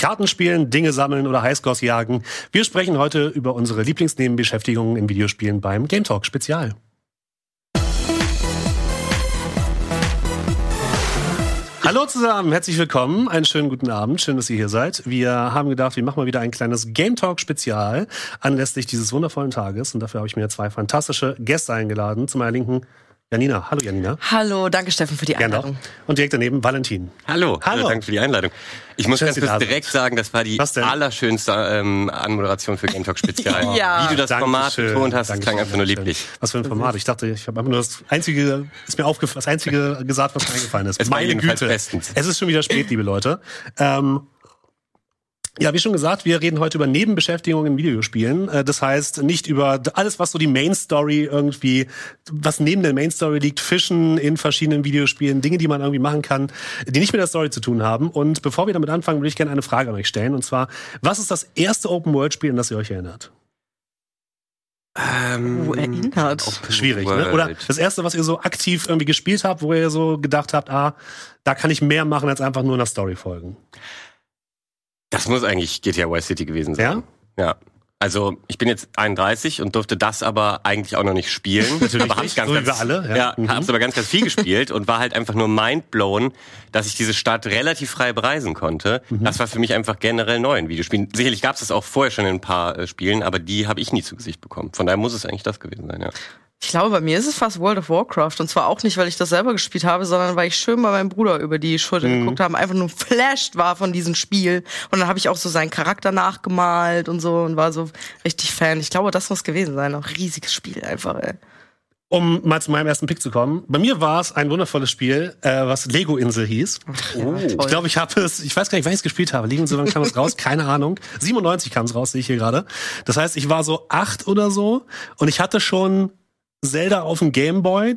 Kartenspielen, Dinge sammeln oder Highscores jagen. Wir sprechen heute über unsere Lieblingsnebenbeschäftigungen in Videospielen beim Game Talk Spezial. Hallo zusammen, herzlich willkommen. Einen schönen guten Abend. Schön, dass ihr hier seid. Wir haben gedacht, wir machen mal wieder ein kleines Game Talk Spezial anlässlich dieses wundervollen Tages. Und dafür habe ich mir zwei fantastische Gäste eingeladen. Zu meiner Linken Janina. Hallo Janina. Hallo, danke Steffen für die Gerne Einladung. doch. Und direkt daneben Valentin. Hallo, Hallo. danke für die Einladung. Ich muss Schön, ganz kurz direkt seid. sagen, das war die allerschönste ähm, Anmoderation für Game Talk Spezial. Ja. Wie du das Format Dankeschön, betont hast, das Dankeschön, klang einfach nur lieblich. Was für ein Format. Ich dachte, ich habe einfach nur das einzige, ist mir aufgefallen, das einzige gesagt, was mir eingefallen ist. Es war Meine jedenfalls Güte. bestens. Es ist schon wieder spät, liebe Leute. Ähm, ja, wie schon gesagt, wir reden heute über Nebenbeschäftigungen in Videospielen. Äh, Das heißt, nicht über alles, was so die Main Story irgendwie, was neben der Main Story liegt, Fischen in verschiedenen Videospielen, Dinge, die man irgendwie machen kann, die nicht mit der Story zu tun haben. Und bevor wir damit anfangen, würde ich gerne eine Frage an euch stellen. Und zwar, was ist das erste Open-World-Spiel, an das ihr euch erinnert? Ähm, Oh, erinnert. Schwierig, ne? Oder das erste, was ihr so aktiv irgendwie gespielt habt, wo ihr so gedacht habt, ah, da kann ich mehr machen, als einfach nur einer Story folgen. Das muss eigentlich GTA Vice City gewesen sein. Ja? Ja. Also ich bin jetzt 31 und durfte das aber eigentlich auch noch nicht spielen. Natürlich aber hab's nicht, ganz, so ganz, alle, ja. Ja, Mhm. hab's aber ganz, ganz viel gespielt und war halt einfach nur mindblown, dass ich diese Stadt relativ frei bereisen konnte. Mhm. Das war für mich einfach generell neu in Videospielen. Sicherlich gab's das auch vorher schon in ein paar äh, Spielen, aber die habe ich nie zu Gesicht bekommen. Von daher muss es eigentlich das gewesen sein, ja. Ich glaube, bei mir ist es fast World of Warcraft. Und zwar auch nicht, weil ich das selber gespielt habe, sondern weil ich schön bei meinem Bruder über die Schulter Mhm. geguckt habe, einfach nur flashed war von diesem Spiel. Und dann habe ich auch so seinen Charakter nachgemalt und so und war so richtig Fan. Ich glaube, das muss gewesen sein. Auch riesiges Spiel einfach, ey. Um mal zu meinem ersten Pick zu kommen. Bei mir war es ein wundervolles Spiel, äh, was Lego Insel hieß. Oh. Ich glaube, ich habe es, ich weiß gar nicht, wann ich es gespielt habe. Lego Insel, wann kam es raus? Keine Ahnung. 97 kam es raus, sehe ich hier gerade. Das heißt, ich war so acht oder so und ich hatte schon Zelda auf dem Game Boy,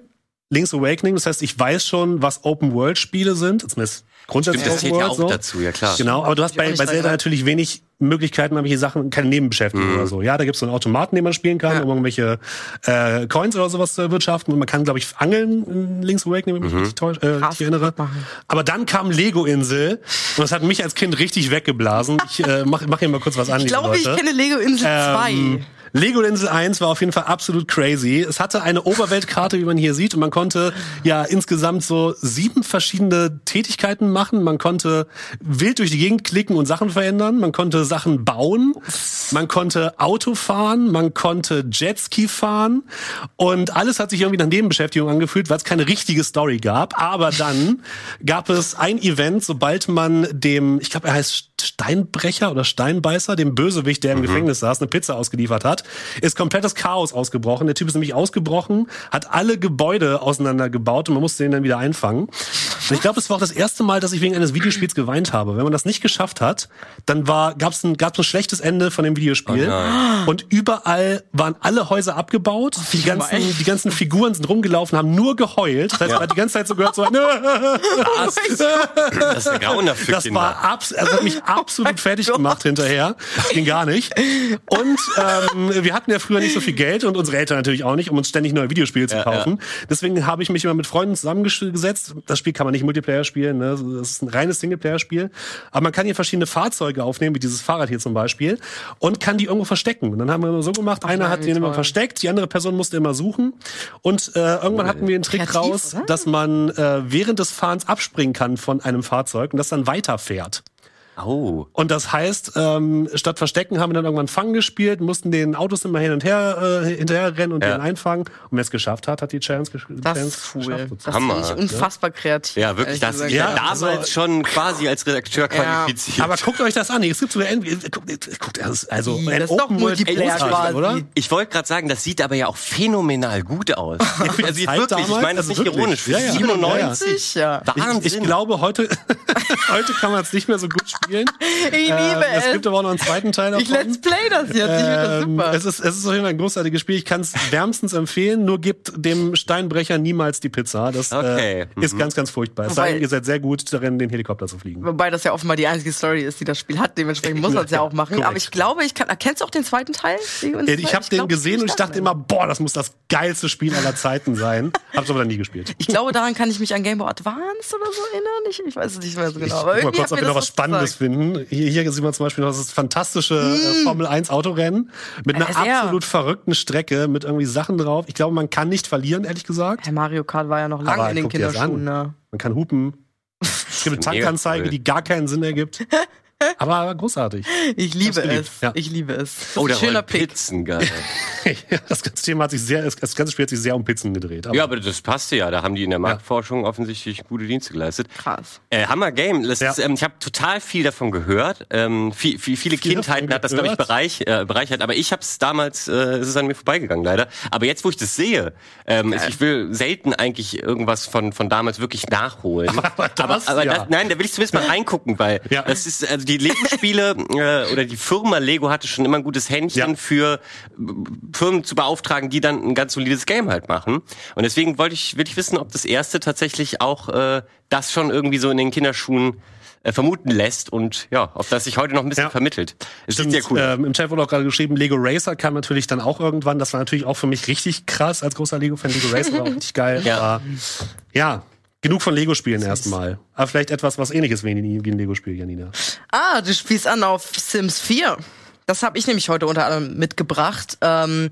Link's Awakening. Das heißt, ich weiß schon, was Open-World-Spiele sind. Zumindest grundsätzlich Stimmt, das zählt ja Open auch World so. dazu, ja klar. Genau, aber du hast Ich bei, bei Zelda natürlich wenig Möglichkeiten, irgendwelche Sachen, keine Nebenbeschäftigung Mhm. oder so. Ja, da gibt's so einen Automaten, den man spielen kann, um irgendwelche äh, Coins oder sowas zu erwirtschaften. Und man kann, glaube ich, angeln in Link's Awakening, wenn ich mich richtig, täusch, äh, richtig erinnere. machen. Aber dann kam Lego-Insel und das hat mich als Kind richtig weggeblasen. Ich äh, mach, mach hier mal kurz was an, Ich glaube, ich kenne Lego Insel 2. Lego Insel 1 war auf jeden Fall absolut crazy. Es hatte eine Oberweltkarte, wie man hier sieht, und man konnte ja insgesamt so sieben verschiedene Tätigkeiten machen. Man konnte wild durch die Gegend klicken und Sachen verändern. Man konnte Sachen bauen. Man konnte Auto fahren. Man konnte Jetski fahren. Und alles hat sich irgendwie nach Nebenbeschäftigung angefühlt, weil es keine richtige Story gab. Aber dann gab es ein Event, sobald man dem, ich glaube, er heißt Steinbrecher oder Steinbeißer, dem Bösewicht, der im Gefängnis saß, eine Pizza ausgeliefert hat, ist komplettes Chaos ausgebrochen. Der Typ ist nämlich ausgebrochen, hat alle Gebäude auseinandergebaut und man musste ihn dann wieder einfangen. Und ich glaube, es war auch das erste Mal, dass ich wegen eines Videospiels geweint habe. Wenn man das nicht geschafft hat, dann war gab's ein gab's ein schlechtes Ende von dem Videospiel und überall waren alle Häuser abgebaut. Die ganzen die ganzen Figuren sind rumgelaufen, haben nur geheult. Das heißt, man hat die ganze Zeit so gehört so Das Grauner für das Kinder. war abs also hat mich absolut fertig gemacht hinterher. Das ging gar nicht. Und ähm, wir hatten ja früher nicht so viel Geld und unsere Eltern natürlich auch nicht, um uns ständig neue Videospiele zu Ja, kaufen. Deswegen habe ich mich immer mit Freunden zusammengesetzt. Das Spiel kann man nicht Multiplayer spielen, ne? das ist ein reines Singleplayer-Spiel. Aber man kann hier verschiedene Fahrzeuge aufnehmen, wie dieses Fahrrad hier zum Beispiel, und kann die irgendwo verstecken. Und dann haben wir immer so gemacht, einer hat den immer versteckt, die andere Person musste immer suchen. Und äh, irgendwann hatten wir den Trick Kreativ, raus, oder? dass man äh, während des Fahrens abspringen kann von einem Fahrzeug und das dann weiterfährt. Oh. Und das heißt, ähm, statt Verstecken haben wir dann irgendwann Fangen gespielt, mussten den Autos immer hin und her äh, hinterher rennen und Ja. den einfangen. Und wer es geschafft hat, hat die Challenge, gesch Das ist cool. geschafft. Das sozusagen. Hammer, ich unfassbar kreativ. Ja, wirklich, das gesagt. Ja, damals also- schon quasi als Redakteur qualifiziert. Aber guckt euch das an. Es gibt sogar End- guckt, also ein das ist doch Open World quasi. oder? Ich wollte gerade sagen, das sieht aber ja auch phänomenal gut aus. also jetzt Zeit wirklich, ich damals, meine das also nicht wirklich. ironisch. Ja, ja. 97? Ja. Wahnsinn. Ich, ich glaube, heute, heute kann man es nicht mehr so gut spielen. Ich liebe Ähm, es es. gibt aber auch noch einen zweiten Teil davon. Ich let's play das jetzt. Ich finde das Ähm, super. es ist es ist auf jeden Fall ein großartiges Spiel. Ich kann es wärmstens empfehlen. Nur gibt dem Steinbrecher niemals die Pizza. Das Okay. äh, ist ganz ganz furchtbar. Es sei denn, ihr seid sehr gut darin, den Helikopter zu fliegen. Wobei das ja offenbar die einzige Story ist, die das Spiel hat. Dementsprechend muss man es ja auch machen. Korrekt. Aber ich glaube, ich kann. Kennst du auch den zweiten Teil? Äh, Ich habe den glaub, gesehen und ich dachte immer, boah, das muss das geilste Spiel aller Zeiten sein. Hab's aber dann nie gespielt. Ich glaube, daran kann ich mich an Game Boy Advance oder so erinnern. Ich, ich weiß es nicht mehr so genau. guck mal kurz, ob mir wir noch was Spannendes finden. Hier, hier sieht man zum Beispiel noch das fantastische äh, Formel 1 Autorennen mit einer Äh, sehr. absolut verrückten Strecke, mit irgendwie Sachen drauf. Ich glaube, man kann nicht verlieren, ehrlich gesagt. Herr Mario Kart war ja noch lange in den Kinderschuhen. Ne? Man kann hupen. Es gibt eine Tankanzeige, die gar keinen Sinn ergibt. Aber großartig. Ich liebe es. ja. Ich liebe es. Das Oh, der schöner Pick. Pizzen, geil. Das ganze Thema hat sich sehr, das ganze Spiel hat sich sehr um Pizzen gedreht. Aber ja, aber das passte ja. Da haben die in der Marktforschung offensichtlich gute Dienste geleistet. Krass. Äh, Hammer Game. Das Ja. ist, ähm, ich habe total viel davon gehört. Ähm, viel, viel, viele Viel Kindheiten hat das, glaube ich, bereich, äh, bereichert. Aber ich habe es damals, äh, es ist an mir vorbeigegangen, leider. Aber jetzt, wo ich das sehe, ähm, ich will selten eigentlich irgendwas von, von damals wirklich nachholen. Aber das, aber ja. das, nein, da will ich zumindest mal reingucken, weil Ja. das ist, also die Lego-Spiele äh, oder die Firma Lego hatte schon immer ein gutes Händchen Ja. für äh, Firmen zu beauftragen, die dann ein ganz solides Game halt machen. Und deswegen wollte ich, will ich wissen, ob das erste tatsächlich auch äh, das schon irgendwie so in den Kinderschuhen äh, vermuten lässt und ja, ob das sich heute noch ein bisschen Ja. vermittelt. Es Stimmt, sehr cool. ähm, Im Chat wurde auch gerade geschrieben, Lego Racer kam natürlich dann auch irgendwann. Das war natürlich auch für mich richtig krass als großer Lego-Fan. Lego Racer war auch richtig geil. Ja. Aber ja, genug von Lego-Spielen erstmal. Aber vielleicht etwas, was ähnliches wie ein, Lego-Spiel, Janina. Ah, du spielst an auf Sims 4. Das habe ich nämlich heute unter anderem mitgebracht. Ähm,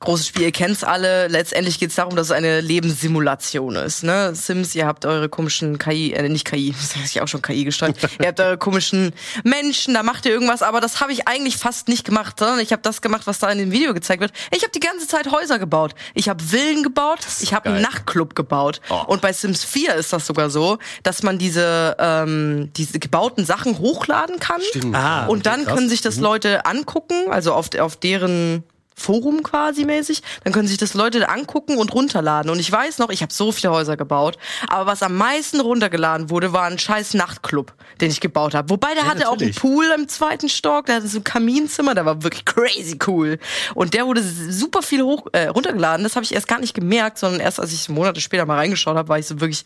großes Spiel, ihr kennt's alle. Letztendlich geht's darum, dass es eine Lebenssimulation ist. Ne? Sims, ihr habt eure komischen KI, äh, nicht KI, das habe ich auch schon KI gestanden. ihr habt eure komischen Menschen, da macht ihr irgendwas, aber das habe ich eigentlich fast nicht gemacht, sondern ich habe das gemacht, was da in dem Video gezeigt wird. Ich habe die ganze Zeit Häuser gebaut. Ich habe Villen gebaut, ich habe einen. Nachtclub gebaut. Oh. Und bei Sims 4 ist das sogar so, dass man diese, ähm, diese gebauten Sachen hochladen kann. Ah, Und dann können sich das Leute angucken, also auf, auf deren Forum quasi mäßig, dann können sich das Leute angucken und runterladen. Und ich weiß noch, ich habe so viele Häuser gebaut, aber was am meisten runtergeladen wurde, war ein scheiß Nachtclub, den ich gebaut habe. Wobei der hatte auch einen natürlich. Pool im zweiten Stock, der hatte so ein Kaminzimmer, der war wirklich crazy cool. Und der wurde super viel hoch äh, runtergeladen. Das habe ich erst gar nicht gemerkt, sondern erst als ich Monate später mal reingeschaut habe, war ich so wirklich,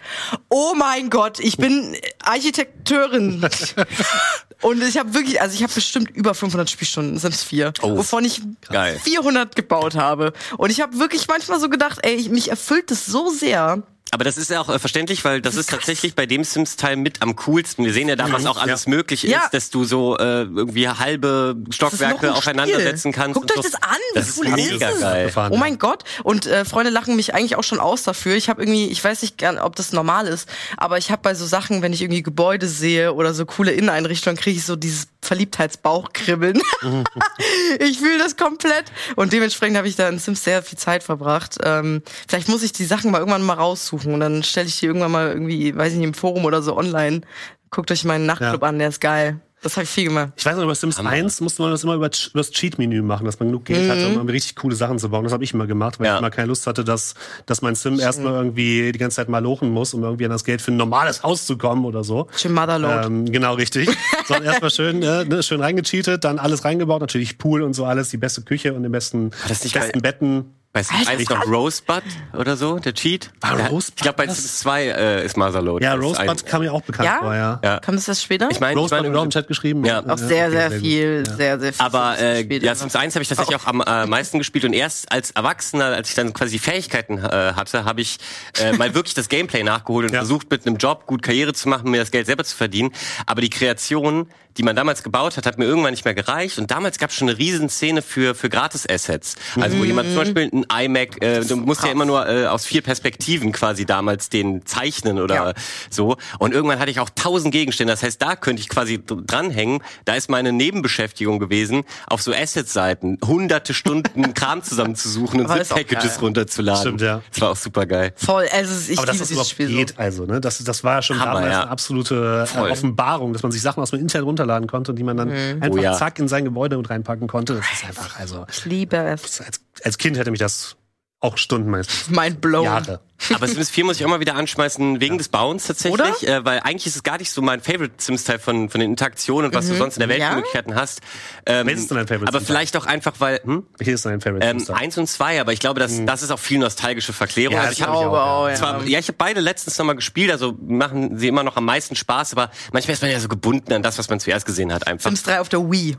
oh mein Gott, ich bin Architekteurin. Und ich habe wirklich, also ich habe bestimmt über 500 Spielstunden Sims 4, Oh, wovon ich geil. 400 gebaut habe. Und ich habe wirklich manchmal so gedacht, ey, ich- mich erfüllt das so sehr. Aber das ist ja auch äh, verständlich, weil das ist tatsächlich bei dem Sims-Teil mit am coolsten. Wir sehen ja da, was auch alles möglich ist, Ja. dass du so äh, irgendwie halbe Stockwerke noch ein aufeinander Spiel. setzen kannst. Guckt und euch so. das an, Das wie ist cool mega ist geil. Oh ja. mein Gott. Und äh, Freunde lachen mich eigentlich auch schon aus dafür. Ich habe irgendwie, ich weiß nicht gern, ob das normal ist, aber ich habe bei so Sachen, wenn ich irgendwie Gebäude sehe oder so coole Inneneinrichtungen, kriege ich so dieses Verliebtheitsbauchkribbeln. ich fühle das komplett. Und dementsprechend habe ich da in Sims sehr viel Zeit verbracht. Ähm, vielleicht muss ich die Sachen mal irgendwann mal raussuchen und dann stelle ich die irgendwann mal irgendwie, weiß ich nicht, im Forum oder so online. Guckt euch meinen Nachtclub Ja. an, der ist geil. Das habe ich viel gemacht. Ich weiß noch, bei Sims 1 musste man das immer über, das Cheat-Menü machen, dass man genug Geld hatte, um irgendwie richtig coole Sachen zu bauen. Das habe ich immer gemacht, weil Ja. ich immer keine Lust hatte, dass, dass mein Sim erstmal irgendwie die ganze Zeit mal lochen muss, um irgendwie an das Geld für ein normales Haus zu kommen oder so. Schön Motherload. Ähm, genau, richtig. Sondern erstmal schön, äh, ne, schön reingecheatet, dann alles reingebaut, natürlich Pool und so alles, die beste Küche und den besten, das nicht besten bei- Betten. Bei Sims 1 noch Rosebud oder so, der Cheat? War Der- Rosebud Ich glaube, bei das? Sims 2 äh, ist Motherload. Ja, Rosebud ein- kam mir auch bekannt Ja? vor, ja. Ja. Kommt es das später? Ich meine, ich Rosebud wurde auch im Chat geschrieben. Ja. Auch sehr, sehr okay, viel, gut. sehr, sehr viel. Aber äh, ja. Sims 1 habe ich tatsächlich auch am äh, meisten gespielt und erst als Erwachsener, als ich dann quasi die Fähigkeiten äh, hatte, habe ich äh, mal wirklich das Gameplay nachgeholt und Ja. versucht mit einem Job gut Karriere zu machen, mir das Geld selber zu verdienen. Aber die Kreation, die man damals gebaut hat, hat mir irgendwann nicht mehr gereicht und damals gab es schon eine riesen Szene für für Gratis-Assets. Also wo jemand zum Beispiel ein iMac, äh, du musst ja immer nur äh, aus vier Perspektiven quasi damals den zeichnen oder Ja. so. Und irgendwann hatte ich auch tausend Gegenstände. Das heißt, da könnte ich quasi dr- dranhängen. Da ist meine Nebenbeschäftigung gewesen, auf so Asset-Seiten hunderte Stunden Kram zusammenzusuchen und Zip-Packages runterzuladen. Stimmt, ja. Das war auch super geil. Voll, also ich Aber dass das überhaupt Spiel geht, so. also, ne? Das, das war ja schon Hammer, damals ja. eine absolute äh, Voll. Offenbarung, dass man sich Sachen aus dem Internet runterladen konnte und die man dann einfach Oh ja. zack in sein Gebäude mit reinpacken konnte. Das ist einfach, also, Ich liebe es. als, als Kind hätte mich das auch Stunden meistens. Mind blown. Jahre. Aber Sims 4 muss ich auch mal wieder anschmeißen, wegen des Bauens tatsächlich. Äh, weil eigentlich ist es gar nicht so mein Favorite Sims-Teil von, von den Interaktionen und was du sonst in der Welt Ja? für Möglichkeiten hast. Ähm, Welches ist denn dein Favorite Aber vielleicht auch einfach, weil... Hm? Hier ist dein Favorite Ähm, eins und zwei, aber ich glaube, das, das ist auch viel nostalgische Verklärung. Ja, also ich habe auch, auch, ja. ja. Zwar, ja, ich habe beide letztens nochmal gespielt, also machen sie immer noch am meisten Spaß, aber manchmal ist man ja so gebunden an das, was man zuerst gesehen hat, einfach. Sims 3 auf der Wii.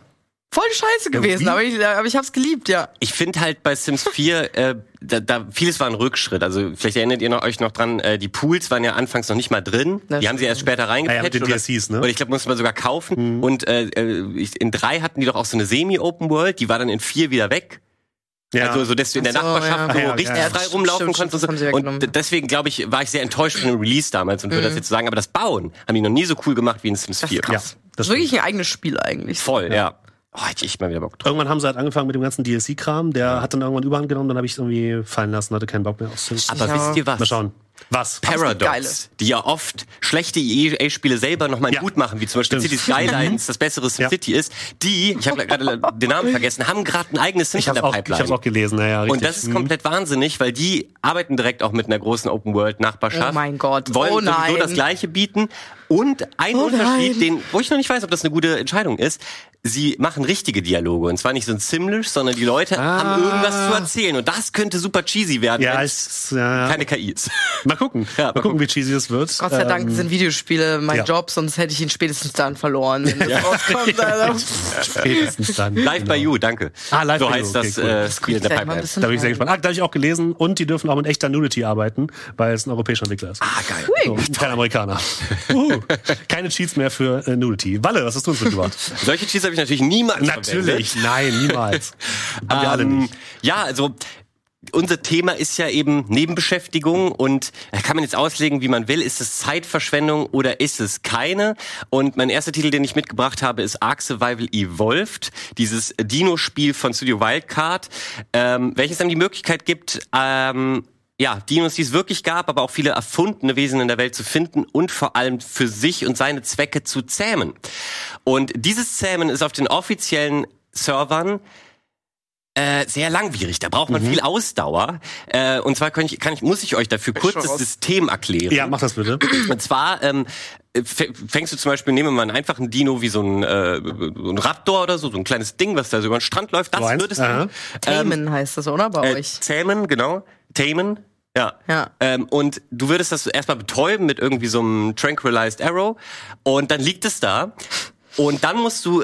Voll scheiße gewesen, aber ich, aber ich hab's geliebt, ja. Ich finde halt bei Sims 4, äh, da, da vieles war ein Rückschritt. Also vielleicht erinnert ihr noch, euch noch dran, äh, die Pools waren ja anfangs noch nicht mal drin. Das die haben sie erst später Ah ja, reingepatcht. mit den oder, DLCs, ne? oder ich glaube, musste man sogar kaufen. Und äh, äh, in drei hatten die doch auch so eine Semi-Open World, die war dann in vier wieder weg. Ja. Also so, dass du in der so, Nachbarschaft ja. so Ja, ja, richtig ja. frei Stimmt, rumlaufen stimmt, konntest. das haben sie und weggenommen. d- deswegen, glaube ich, war ich sehr enttäuscht von dem Release damals und würde das jetzt sagen, aber das Bauen haben die noch nie so cool gemacht wie in Sims Das 4. ist krass. Ja, das das ist wirklich ein eigenes Spiel eigentlich. Voll, ja. Oh, hätte ich mal wieder Bock drauf. Irgendwann haben sie halt angefangen mit dem ganzen DLC-Kram. Der hat dann irgendwann überhand genommen, dann habe ich irgendwie fallen lassen, hatte keinen Bock mehr Sims. Aber Ja. wisst ihr was? Mal schauen. Was? Paradox, die ja oft schlechte EA-Spiele selber nochmal Ja. gut machen, wie zum Beispiel Stimmt. Cities Skylines, das bessere SimCity ist, die, ich habe gerade den Namen vergessen, haben gerade ein eigenes Sims Ich in habe der auch, ich Pipeline. hab's auch gelesen, naja, richtig. Und das ist Mhm. komplett wahnsinnig, weil die arbeiten direkt auch mit einer großen Open World Nachbarschaft. Oh mein Gott. Wollen Oh sowieso nein. das gleiche bieten. Und ein Oh Unterschied, nein. den, wo ich noch nicht weiß, ob das eine gute Entscheidung ist, sie machen richtige Dialoge. Und zwar nicht so ein Simlish, sondern die Leute Ah. haben irgendwas zu erzählen. Und das könnte super cheesy werden, Ja, wenn ich, ja, keine KI ist. Mal gucken. Ja, mal mal gucken, wie cheesy es wird. Gott sei Dank Ähm, sind Videospiele mein ja. Job, sonst hätte ich ihn spätestens dann verloren. Wenn rauskommt, also. spätestens dann. Live by Genau. You, danke. Ah, Live so by You, heißt okay, das cool. äh, Das in der Vielleicht mal ein Pipeline. Da bin ich sehr gespannt. Ah, da habe ich auch gelesen. Und die dürfen auch mit echter Nudity arbeiten, weil es ein europäischer Entwickler ist. Ah, geil. So, kein Amerikaner. Uh, keine Cheats mehr für äh, Nudity. Walle, was hast du uns mitgebracht? Solche Cheats habe ich natürlich niemals Natürlich, nein, niemals. Haben wir alle Ähm, nicht. Ja, also unser Thema ist ja eben Nebenbeschäftigung und da kann man jetzt auslegen, wie man will. Ist es Zeitverschwendung oder ist es keine? Und mein erster Titel, den ich mitgebracht habe, ist Ark Survival Evolved, dieses Dino-Spiel von Studio Wildcard, ähm, welches einem die Möglichkeit gibt, ähm, ja, Dinos, die es wirklich gab, aber auch viele erfundene Wesen in der Welt zu finden und vor allem für sich und seine Zwecke zu zähmen. Und dieses Zähmen ist auf den offiziellen Servern äh, sehr langwierig. Da braucht man viel Ausdauer. Äh, und zwar kann ich, kann ich, muss ich euch dafür kurz das raus. System erklären. Ja, mach das bitte. Und zwar ähm, fängst du zum Beispiel, nehmen wir mal einen einfachen Dino wie so ein, äh, so ein Raptor oder so, so ein kleines Ding, was da so über den Strand läuft. Das So würdest du Tamen heißt das, oder? Bei äh, euch. zähmen, genau. Tamen. Ja. Ja. Ähm, und du würdest das erstmal betäuben mit irgendwie so einem Tranquilized Arrow und dann liegt es da und dann musst du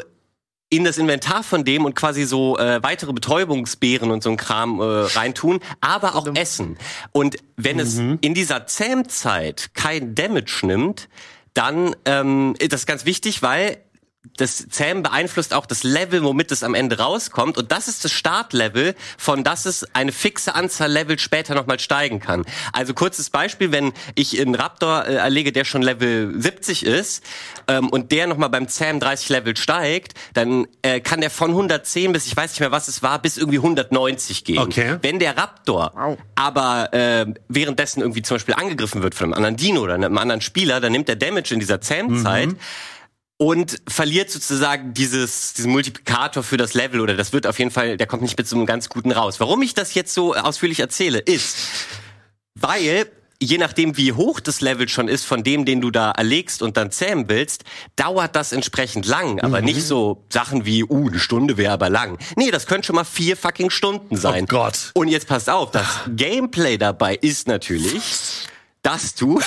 in das Inventar von dem und quasi so äh, weitere Betäubungsbeeren und so ein Kram äh, reintun, aber auch essen. Und wenn es in dieser Zähmzeit kein Damage nimmt, dann ähm, ist das ganz wichtig, weil das Zähmen beeinflusst auch das Level, womit es am Ende rauskommt. Und das ist das Startlevel, von das es eine fixe Anzahl Level später nochmal steigen kann. Also kurzes Beispiel, wenn ich einen Raptor äh, erlege, der schon Level 70 ist ähm, und der nochmal beim Zähmen 30 Level steigt, dann äh, kann der von 110 bis, ich weiß nicht mehr, was es war, bis irgendwie 190 gehen. Okay. Wenn der Raptor aber äh, währenddessen irgendwie zum Beispiel angegriffen wird von einem anderen Dino oder einem anderen Spieler, dann nimmt er Damage in dieser Zähmzeit und verliert sozusagen dieses, diesen Multiplikator für das Level oder das wird auf jeden Fall, der kommt nicht mit so einem ganz guten raus. Warum ich das jetzt so ausführlich erzähle, ist, weil je nachdem, wie hoch das Level schon ist von dem, den du da erlegst und dann zähmen willst, dauert das entsprechend lang. Aber nicht so Sachen wie, uh, eine Stunde wäre aber lang. Nee, das können schon mal vier fucking Stunden sein. Oh Gott. Und jetzt passt auf, das Gameplay dabei ist natürlich, dass du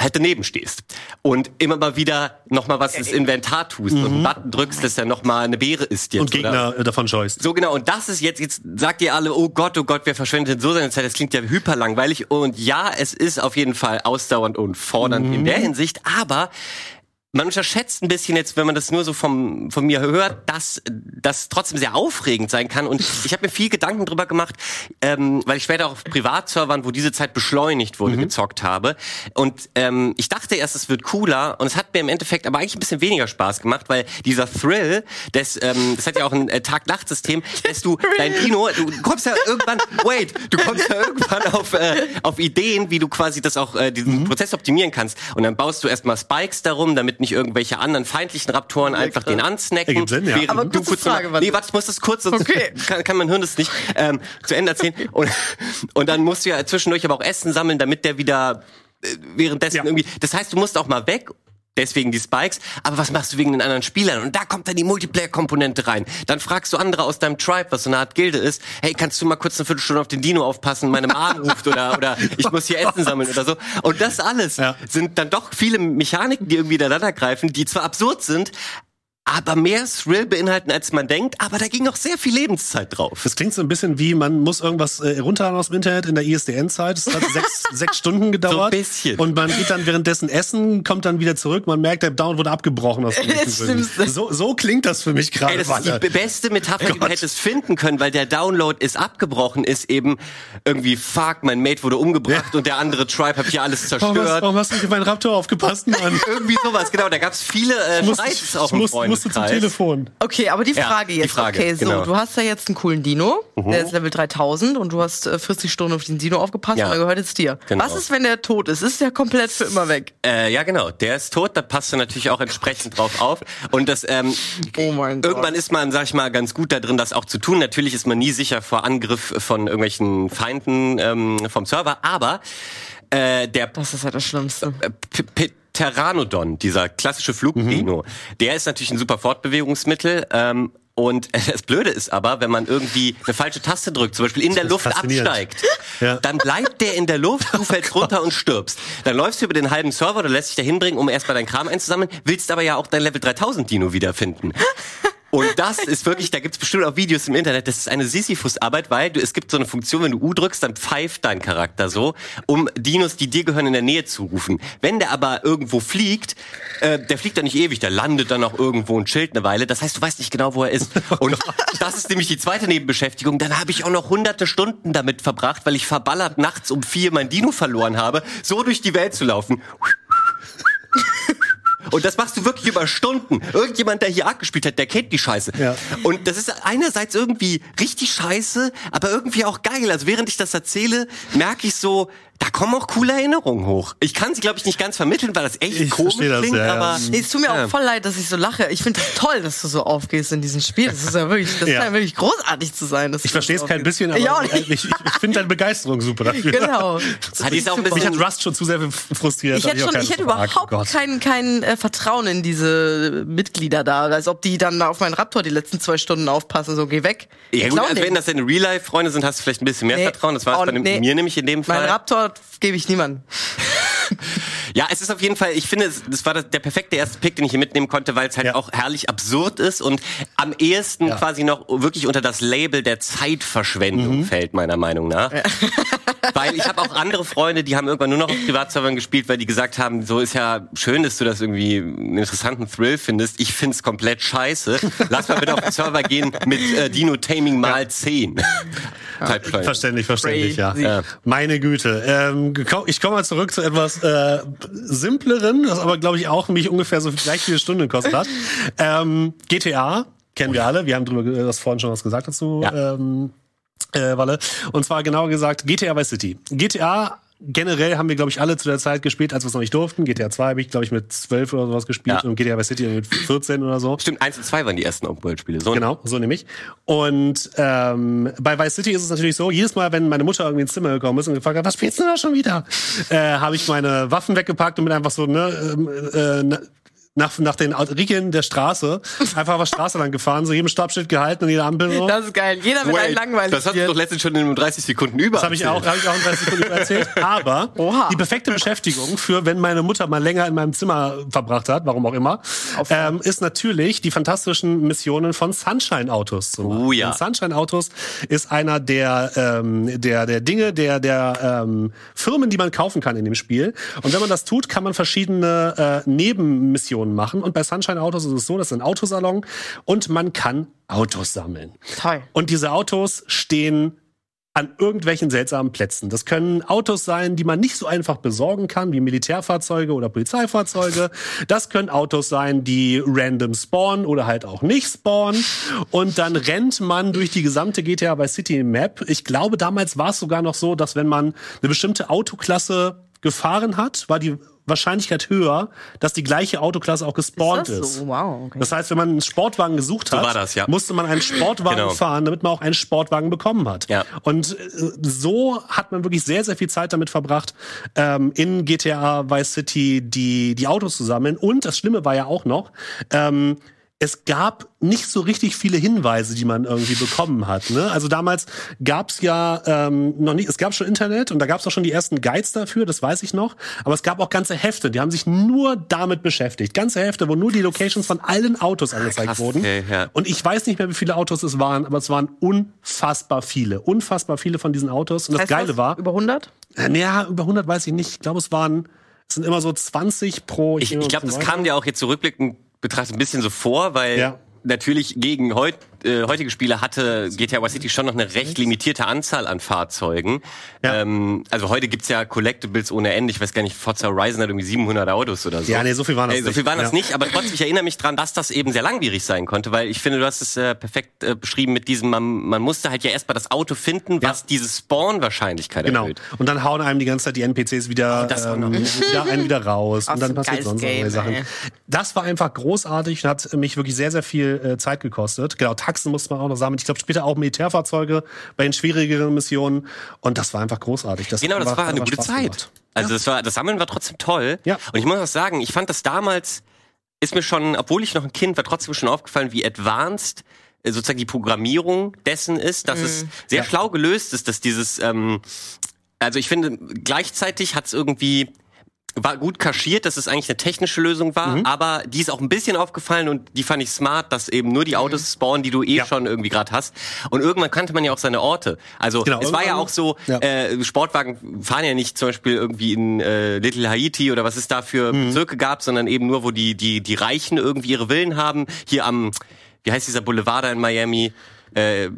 halt daneben stehst und immer mal wieder noch mal was ins Inventar tust und einen Button drückst, dass er noch mal eine Beere ist jetzt. Und oder? Gegner äh, davon scheust. So genau, und das ist jetzt, jetzt sagt ihr alle, oh Gott, oh Gott, wer verschwendet denn so seine Zeit? Das klingt ja hyper langweilig. Und ja, es ist auf jeden Fall ausdauernd und fordernd in der Hinsicht, aber man unterschätzt ein bisschen jetzt, wenn man das nur so vom, von mir hört, dass das trotzdem sehr aufregend sein kann. Und ich habe mir viel Gedanken drüber gemacht, ähm, weil ich später auch auf Privatservern, wo diese Zeit beschleunigt wurde, gezockt habe. Und ähm, ich dachte erst, es wird cooler. Und es hat mir im Endeffekt aber eigentlich ein bisschen weniger Spaß gemacht, weil dieser Thrill, des, ähm, das hat ja auch ein äh, Tag-Nacht-System, dass du dein Dino, du kommst ja irgendwann, wait, du kommst ja irgendwann auf, äh, auf Ideen, wie du quasi das auch, äh, diesen Prozess optimieren kannst. Und dann baust du erstmal Spikes darum, damit nicht irgendwelche anderen feindlichen Raptoren einfach den ansnacken. Sinn, ja. während Aber du kurze kurz noch- Frage, warte. Nee, warte, ich muss das kurz, sonst Okay. kann, kann mein Hirn das nicht ähm, zu Ende erzählen. Und, und dann musst du ja zwischendurch aber auch Essen sammeln, damit der wieder äh, währenddessen Ja. irgendwie. Das heißt, du musst auch mal weg. Deswegen die Spikes. Aber was machst du wegen den anderen Spielern? Und da kommt dann die Multiplayer-Komponente rein. Dann fragst du andere aus deinem Tribe, was so eine Art Gilde ist. Hey, kannst du mal kurz eine Viertelstunde auf den Dino aufpassen? Meine Mom ruft oder, oder ich muss hier Essen sammeln oder so. Und das alles Ja. sind dann doch viele Mechaniken, die irgendwie ineinander greifen, die zwar absurd sind, aber mehr Thrill beinhalten, als man denkt. Aber da ging auch sehr viel Lebenszeit drauf. Das klingt so ein bisschen wie, man muss irgendwas äh, runterladen aus dem Internet in der ISDN-Zeit. Es hat sechs, sechs Stunden gedauert. So ein bisschen. Und man geht dann währenddessen essen, kommt dann wieder zurück. Man merkt, der Download wurde abgebrochen. Aus so, so klingt das für mich gerade. Das ist die beste Metapher, die du hättest finden können, weil der Download ist abgebrochen, ist eben irgendwie, fuck, mein Mate wurde umgebracht und der andere Tribe hat hier alles Warum hast, zerstört. warum hast du nicht auf meinen Raptor aufgepasst, Mann? Irgendwie sowas, genau. Da gab's viele äh, Streits auch im muss, musst du zum. Telefon. Okay, aber die Ja, Frage die jetzt. Frage, okay, so, genau. du hast da jetzt einen coolen Dino, der ist Level 3000 und du hast äh, 40 Stunden auf den Dino aufgepasst Ja. und er gehört jetzt dir. Genau. Was ist, wenn der tot ist? Ist der komplett für immer weg? Äh, ja, genau. Der ist tot, da passt du natürlich auch entsprechend drauf auf. Und das, ähm, Oh mein Gott. irgendwann ist man, sag ich mal, ganz gut da drin, das auch zu tun. Natürlich ist man nie sicher vor Angriff von irgendwelchen Feinden ähm, vom Server, aber äh, der Das ist ja das Schlimmste. äh, P- P- Pteranodon, dieser klassische Flugdino, der ist natürlich ein super Fortbewegungsmittel. Ähm, und das Blöde ist aber, wenn man irgendwie eine falsche Taste drückt, zum Beispiel in der Luft absteigt, Ja. dann bleibt der in der Luft, du fällst runter und stirbst. Dann läufst du über den halben Server, du lässt dich da hinbringen, um erstmal deinen Kram einzusammeln, willst aber ja auch dein Level 3000 Dino wiederfinden. Das ist wirklich, da gibt's bestimmt auch Videos im Internet, das ist eine Sisyphus-Arbeit, weil du, es gibt so eine Funktion, wenn du U drückst, dann pfeift dein Charakter so, um Dinos, die dir gehören, in der Nähe zu rufen. Wenn der aber irgendwo fliegt, äh, der fliegt dann nicht ewig, der landet dann auch irgendwo und chillt eine Weile. Das heißt, du weißt nicht genau, wo er ist. Und das ist nämlich die zweite Nebenbeschäftigung. Dann habe ich auch noch hunderte Stunden damit verbracht, weil ich verballert nachts um vier mein Dino verloren habe, so durch die Welt zu laufen. Und das machst du wirklich über Stunden. Irgendjemand, der hier Ark gespielt hat, der kennt die Scheiße. Ja. Und das ist einerseits irgendwie richtig scheiße, aber irgendwie auch geil. Also während ich das erzähle, merke ich so, da kommen auch coole Erinnerungen hoch. Ich kann sie, glaube ich, nicht ganz vermitteln, weil das echt Ich komisch das, klingt, ja, ja. aber Nee, es tut mir Ja. auch voll leid, dass ich so lache. Ich finde es toll, dass du so aufgehst in diesem Spiel. Das ist ja wirklich, das Ja. ist ja wirklich großartig zu sein. Ich verstehe es kein bisschen, aber ich ich, ich, ich finde deine Begeisterung super dafür. Genau. Die ist auch ein Mich bisschen hat Rust schon zu sehr frustriert. Ich hätte, schon, ich hätte überhaupt Oh Gott. kein, kein äh, Vertrauen in diese Mitglieder da. Als ob die dann auf meinen Raptor die letzten zwei Stunden aufpassen. So, geh weg. Ja gut, Klau also wenn das deine Real-Life-Freunde sind, hast du vielleicht ein bisschen mehr Nee. Vertrauen. Das war es bei nee. mir nämlich in dem Fall. Mein Raptor gebe ich niemandem. Ja, es ist auf jeden Fall, ich finde, es- das war der perfekte erste Pick, den ich hier mitnehmen konnte, weil es halt Ja. auch herrlich absurd ist und am ehesten Ja. quasi noch wirklich unter das Label der Zeitverschwendung fällt, meiner Meinung nach. weil ich habe auch andere Freunde, die haben irgendwann nur noch auf Privatservern gespielt, weil die gesagt haben, so ist ja schön, dass du das irgendwie einen interessanten Thrill findest. Ich find's komplett scheiße. Lass mal bitte auf den Server gehen mit äh, Dino Taming mal 10. Zeitverschwendung. Verständlich, verständlich, ja. Ja. Meine Güte. Ähm, ich komme mal zurück zu etwas äh, simpleren, das aber, glaube ich, auch mich ungefähr so gleich viele Stunden gekostet hat. ähm, GTA kennen wir alle. Wir haben drüber ge- das vorhin schon was gesagt dazu, Ja. ähm, äh, Walle. Und zwar genauer gesagt GTA Vice City. GTA generell haben wir, glaube ich, alle zu der Zeit gespielt, als wir es noch nicht durften. GTA 2 habe ich, glaube ich, mit 12 oder sowas gespielt Ja. und GTA Vice City mit 14 oder so. Stimmt, 1 und 2 waren die ersten Open-World-Spiele. So Genau, so nämlich. Und ähm, bei Vice City ist es natürlich so, jedes Mal, wenn meine Mutter irgendwie ins Zimmer gekommen ist und gefragt hat, was spielst du da schon wieder? äh, habe ich meine Waffen weggepackt und bin einfach so, ne, ähm, äh, na- nach, nach den Regeln der Straße einfach auf der Straße lang gefahren, so jedem Stoppschild gehalten und jeder Ampel so. Das ist geil. Jeder wird einem langweilig. das hast du doch letztens schon in 30 Sekunden über. Das habe ich auch, habe ich auch in 30 Sekunden erzählt. Aber Oha. die perfekte Beschäftigung für, wenn meine Mutter mal länger in meinem Zimmer verbracht hat, warum auch immer, ähm, ist natürlich die fantastischen Missionen von Sunshine Autos. Oh ja. Und Sunshine Autos ist einer der ähm, der der Dinge der der ähm, Firmen, die man kaufen kann in dem Spiel. Und wenn man das tut, kann man verschiedene äh, Nebenmissionen machen. Und bei Sunshine Autos ist es so, das ist ein Autosalon und man kann Autos sammeln. Toll. Und diese Autos stehen an irgendwelchen seltsamen Plätzen. Das können Autos sein, die man nicht so einfach besorgen kann, wie Militärfahrzeuge oder Polizeifahrzeuge. Das können Autos sein, die random spawnen oder halt auch nicht spawnen. Und dann rennt man durch die gesamte GTA bei City Map. Ich glaube, damals war es sogar noch so, dass wenn man eine bestimmte Autoklasse gefahren hat, war die Wahrscheinlichkeit höher, dass die gleiche Autoklasse auch gespawnt Ist ist. das so? Wow, okay. Das heißt, wenn man einen Sportwagen gesucht hat, war das, ja. musste man einen Sportwagen Genau. fahren, damit man auch einen Sportwagen bekommen hat. Ja. Und äh, so hat man wirklich sehr, sehr viel Zeit damit verbracht, ähm, in GTA Vice City die, die Autos zu sammeln. Und das Schlimme war ja auch noch, ähm, es gab nicht so richtig viele Hinweise, die man irgendwie bekommen hat. Ne? Also damals gab's ja ähm, noch nicht, es gab schon Internet und da gab's auch schon die ersten Guides dafür, das weiß ich noch. Aber es gab auch ganze Hefte, die haben sich nur damit beschäftigt. Ganze Hefte, wo nur die Locations von allen Autos angezeigt krass, wurden. okay, ja. Und ich weiß nicht mehr, wie viele Autos es waren, aber es waren unfassbar viele. Unfassbar viele von diesen Autos. Und das Heißt Geile war, Über 100? äh, naja, über 100 weiß ich nicht. Ich glaube, es waren, es sind immer so 20 pro. Ich, nehme ich glaube, das kam dir auch jetzt zurückblickend betrachtet ein bisschen so vor, weil Ja. natürlich gegen heut, äh, heutige Spiele hatte GTA Vice City schon noch eine recht limitierte Anzahl an Fahrzeugen. Ja. Ähm, also heute gibt's ja Collectibles ohne Ende. Ich weiß gar nicht, Forza Horizon hat irgendwie 700 Autos oder so. Ja, nee, so viel waren das Äh, So nicht. viel waren das Ja. nicht, aber trotzdem, ich erinnere mich dran, dass das eben sehr langwierig sein konnte, weil ich finde, du hast es äh, perfekt äh, beschrieben mit diesem, man, man musste halt ja erstmal das Auto finden, was diese Spawn-Wahrscheinlichkeit Genau. erhöht. Und dann hauen einem die ganze Zeit die NPCs wieder, Oh, das ähm, wieder einen wieder raus. Und so dann passiert sonst noch Game, neue Sachen. ey. Das war einfach großartig und hat mich wirklich sehr, sehr viel äh, Zeit gekostet. Genau, Taxen musste man auch noch sammeln. Ich glaube, später auch Militärfahrzeuge bei den schwierigeren Missionen. Und das war einfach großartig. Das Genau, das war eine gute Spaß Zeit. gemacht. Also das war, das Sammeln war trotzdem toll. Ja. Und ich muss auch sagen, ich fand das damals, ist mir schon, obwohl ich noch ein Kind war, trotzdem schon aufgefallen, wie advanced äh, sozusagen die Programmierung dessen ist, dass es sehr Ja. schlau gelöst ist, dass dieses, ähm, also ich finde, gleichzeitig hat es irgendwie war gut kaschiert, dass es eigentlich eine technische Lösung war, Mhm. aber die ist auch ein bisschen aufgefallen und die fand ich smart, dass eben nur die Autos spawnen, die du eh Ja. schon irgendwie gerade hast. Und irgendwann kannte man ja auch seine Orte. Also Genau, es war ja auch so, Ja. äh, Sportwagen fahren ja nicht zum Beispiel irgendwie in äh, Little Haiti oder was es da für Mhm. Bezirke gab, sondern eben nur, wo die, die, die Reichen irgendwie ihre Villen haben. Hier am, wie heißt dieser Boulevard da in Miami? Äh,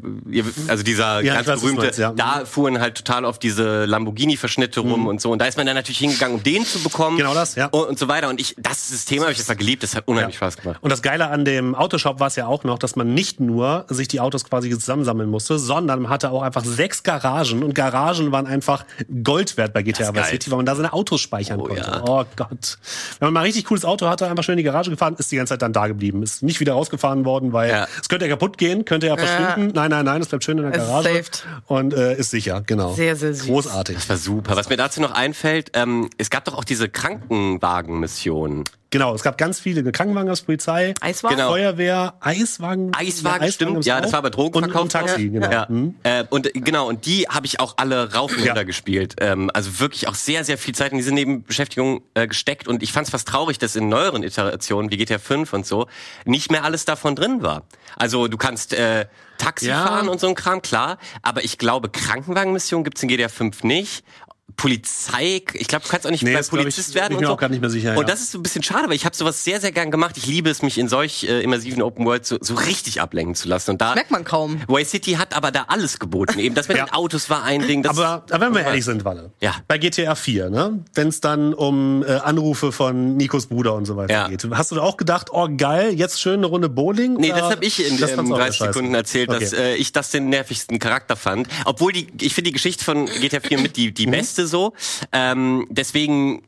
also dieser Ja, ganz weiß, berühmte, meinst, ja. da fuhren halt total auf diese Lamborghini-Verschnitte rum und so. Und da ist man dann natürlich hingegangen, um den zu bekommen. Mhm. Genau das, ja. Und, und so weiter. Und ich, das System habe ich einfach geliebt. Das hat unheimlich Spaß gemacht. Und das Geile an dem Autoshop war es ja auch noch, dass man nicht nur sich die Autos quasi zusammensammeln musste, sondern man hatte auch einfach sechs Garagen und Garagen waren einfach Gold wert bei GTA Vice. City, weil man da seine Autos speichern Oh, konnte. ja. Oh Gott. Wenn man mal ein richtig cooles Auto hatte, einfach schön in die Garage gefahren, ist die ganze Zeit dann da geblieben. Ist nicht wieder rausgefahren worden, weil Ja. es könnte ja kaputt gehen, könnte ja verschwinden. Nein, nein, nein, es bleibt schön in der Garage. saved. Und äh, ist sicher, genau. Sehr, sehr süß. Großartig. Das war super. Was mir dazu noch einfällt, ähm, es gab doch auch diese Krankenwagen-Mission. Genau, es gab ganz viele Krankenwagen aus Polizei, Eiswagen? Genau. Feuerwehr, Eiswagen. Eiswagen, stimmt. gab's Ja, das war aber Drogenverkauf. Und, und Taxi, auch. genau. Ja. Mhm. Äh, und genau, und die habe ich auch alle rauf und Ja. runter gespielt. Ähm, also wirklich auch sehr, sehr viel Zeit in diese Nebenbeschäftigung äh, gesteckt. Und ich fand es fast traurig, dass in neueren Iterationen wie GTA 5 und so nicht mehr alles davon drin war. Also du kannst äh, Taxi Ja. fahren und so ein Kram, klar. Aber ich glaube, Krankenwagenmissionen gibt's in GTA 5 nicht. Polizei, ich glaube, du kannst auch nicht Nee, das ich- Polizist bin werden ich und mir so. auch grad nicht mehr sicher, Und ja. das ist so ein bisschen schade, weil ich habe sowas sehr, sehr gern gemacht. Ich liebe es, mich in solch äh, immersiven Open World so, so richtig ablenken zu lassen. Und da Merkt man kaum. Way City hat aber da alles geboten. Eben das mit Ja. den Autos war ein Ding. Das Aber, aber wenn wir ehrlich sind, Walle, Ja. bei GTA 4, ne, wenn es dann um äh, Anrufe von Nikos Bruder und so weiter Ja. geht, hast du da auch gedacht, oh geil, jetzt schön eine Runde Bowling? Nee, Oder das habe ich in das ähm, fandst du auch 30 scheiße? Sekunden erzählt, dass Okay. äh, ich das den nervigsten Charakter fand. Obwohl die, ich finde die Geschichte von GTA 4 mit die, Mhm. die beste so. Ähm, deswegen,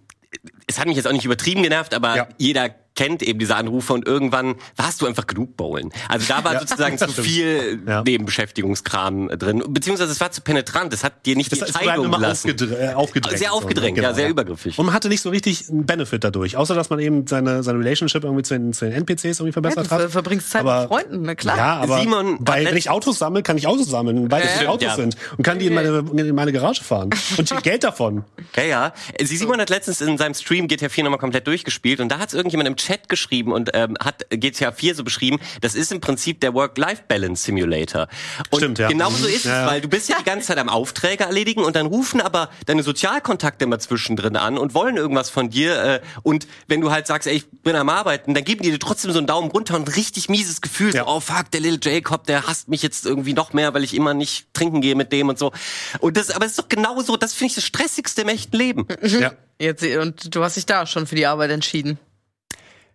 es hat mich jetzt auch nicht übertrieben genervt, aber Ja. jeder kennt eben diese Anrufe und irgendwann warst du einfach genug bowlen. Also da war Ja, sozusagen zu stimmt. viel Ja. Nebenbeschäftigungskram äh, drin. Beziehungsweise es war zu penetrant. Es hat dir nicht Das die Entscheidung immer gelassen. aufgedr äh, aufgedrängt. Sehr so, ne? aufgedrängt, ja, sehr übergriffig. Und man hatte nicht so richtig einen Benefit dadurch, außer dass man eben seine, seine Relationship irgendwie zu den, zu den NPCs irgendwie Ja, verbessert du hat. ver- verbringst Zeit Aber- mit Freunden, na klar. Ja, aber Simon bei, wenn ich Autos sammle, kann ich Autos sammeln, weil es Ja, viele Autos ja. sind und kann die in meine, in meine Garage fahren und krieg Geld davon. Ja, ja. Sie Simon hat letztens in seinem Stream GTA 4 nochmal komplett durchgespielt und da hat es irgendjemand im Chat geschrieben und ähm, hat GTA 4 so beschrieben, das ist im Prinzip der Work-Life-Balance Simulator. Und Stimmt, ja. genau so ist es, Ja, ja. weil du bist ja die ganze Zeit am Aufträge erledigen und dann rufen aber deine Sozialkontakte immer zwischendrin an und wollen irgendwas von dir äh, und wenn du halt sagst, ey, ich bin am Arbeiten, dann geben die dir trotzdem so einen Daumen runter und ein richtig mieses Gefühl, Ja. so, oh fuck, der Little Jacob, der hasst mich jetzt irgendwie noch mehr, weil ich immer nicht trinken gehe mit dem und so. Und das, aber es ist doch genau so, das finde ich das stressigste im echten Leben. Ja. Jetzt, und du hast dich da schon für die Arbeit entschieden.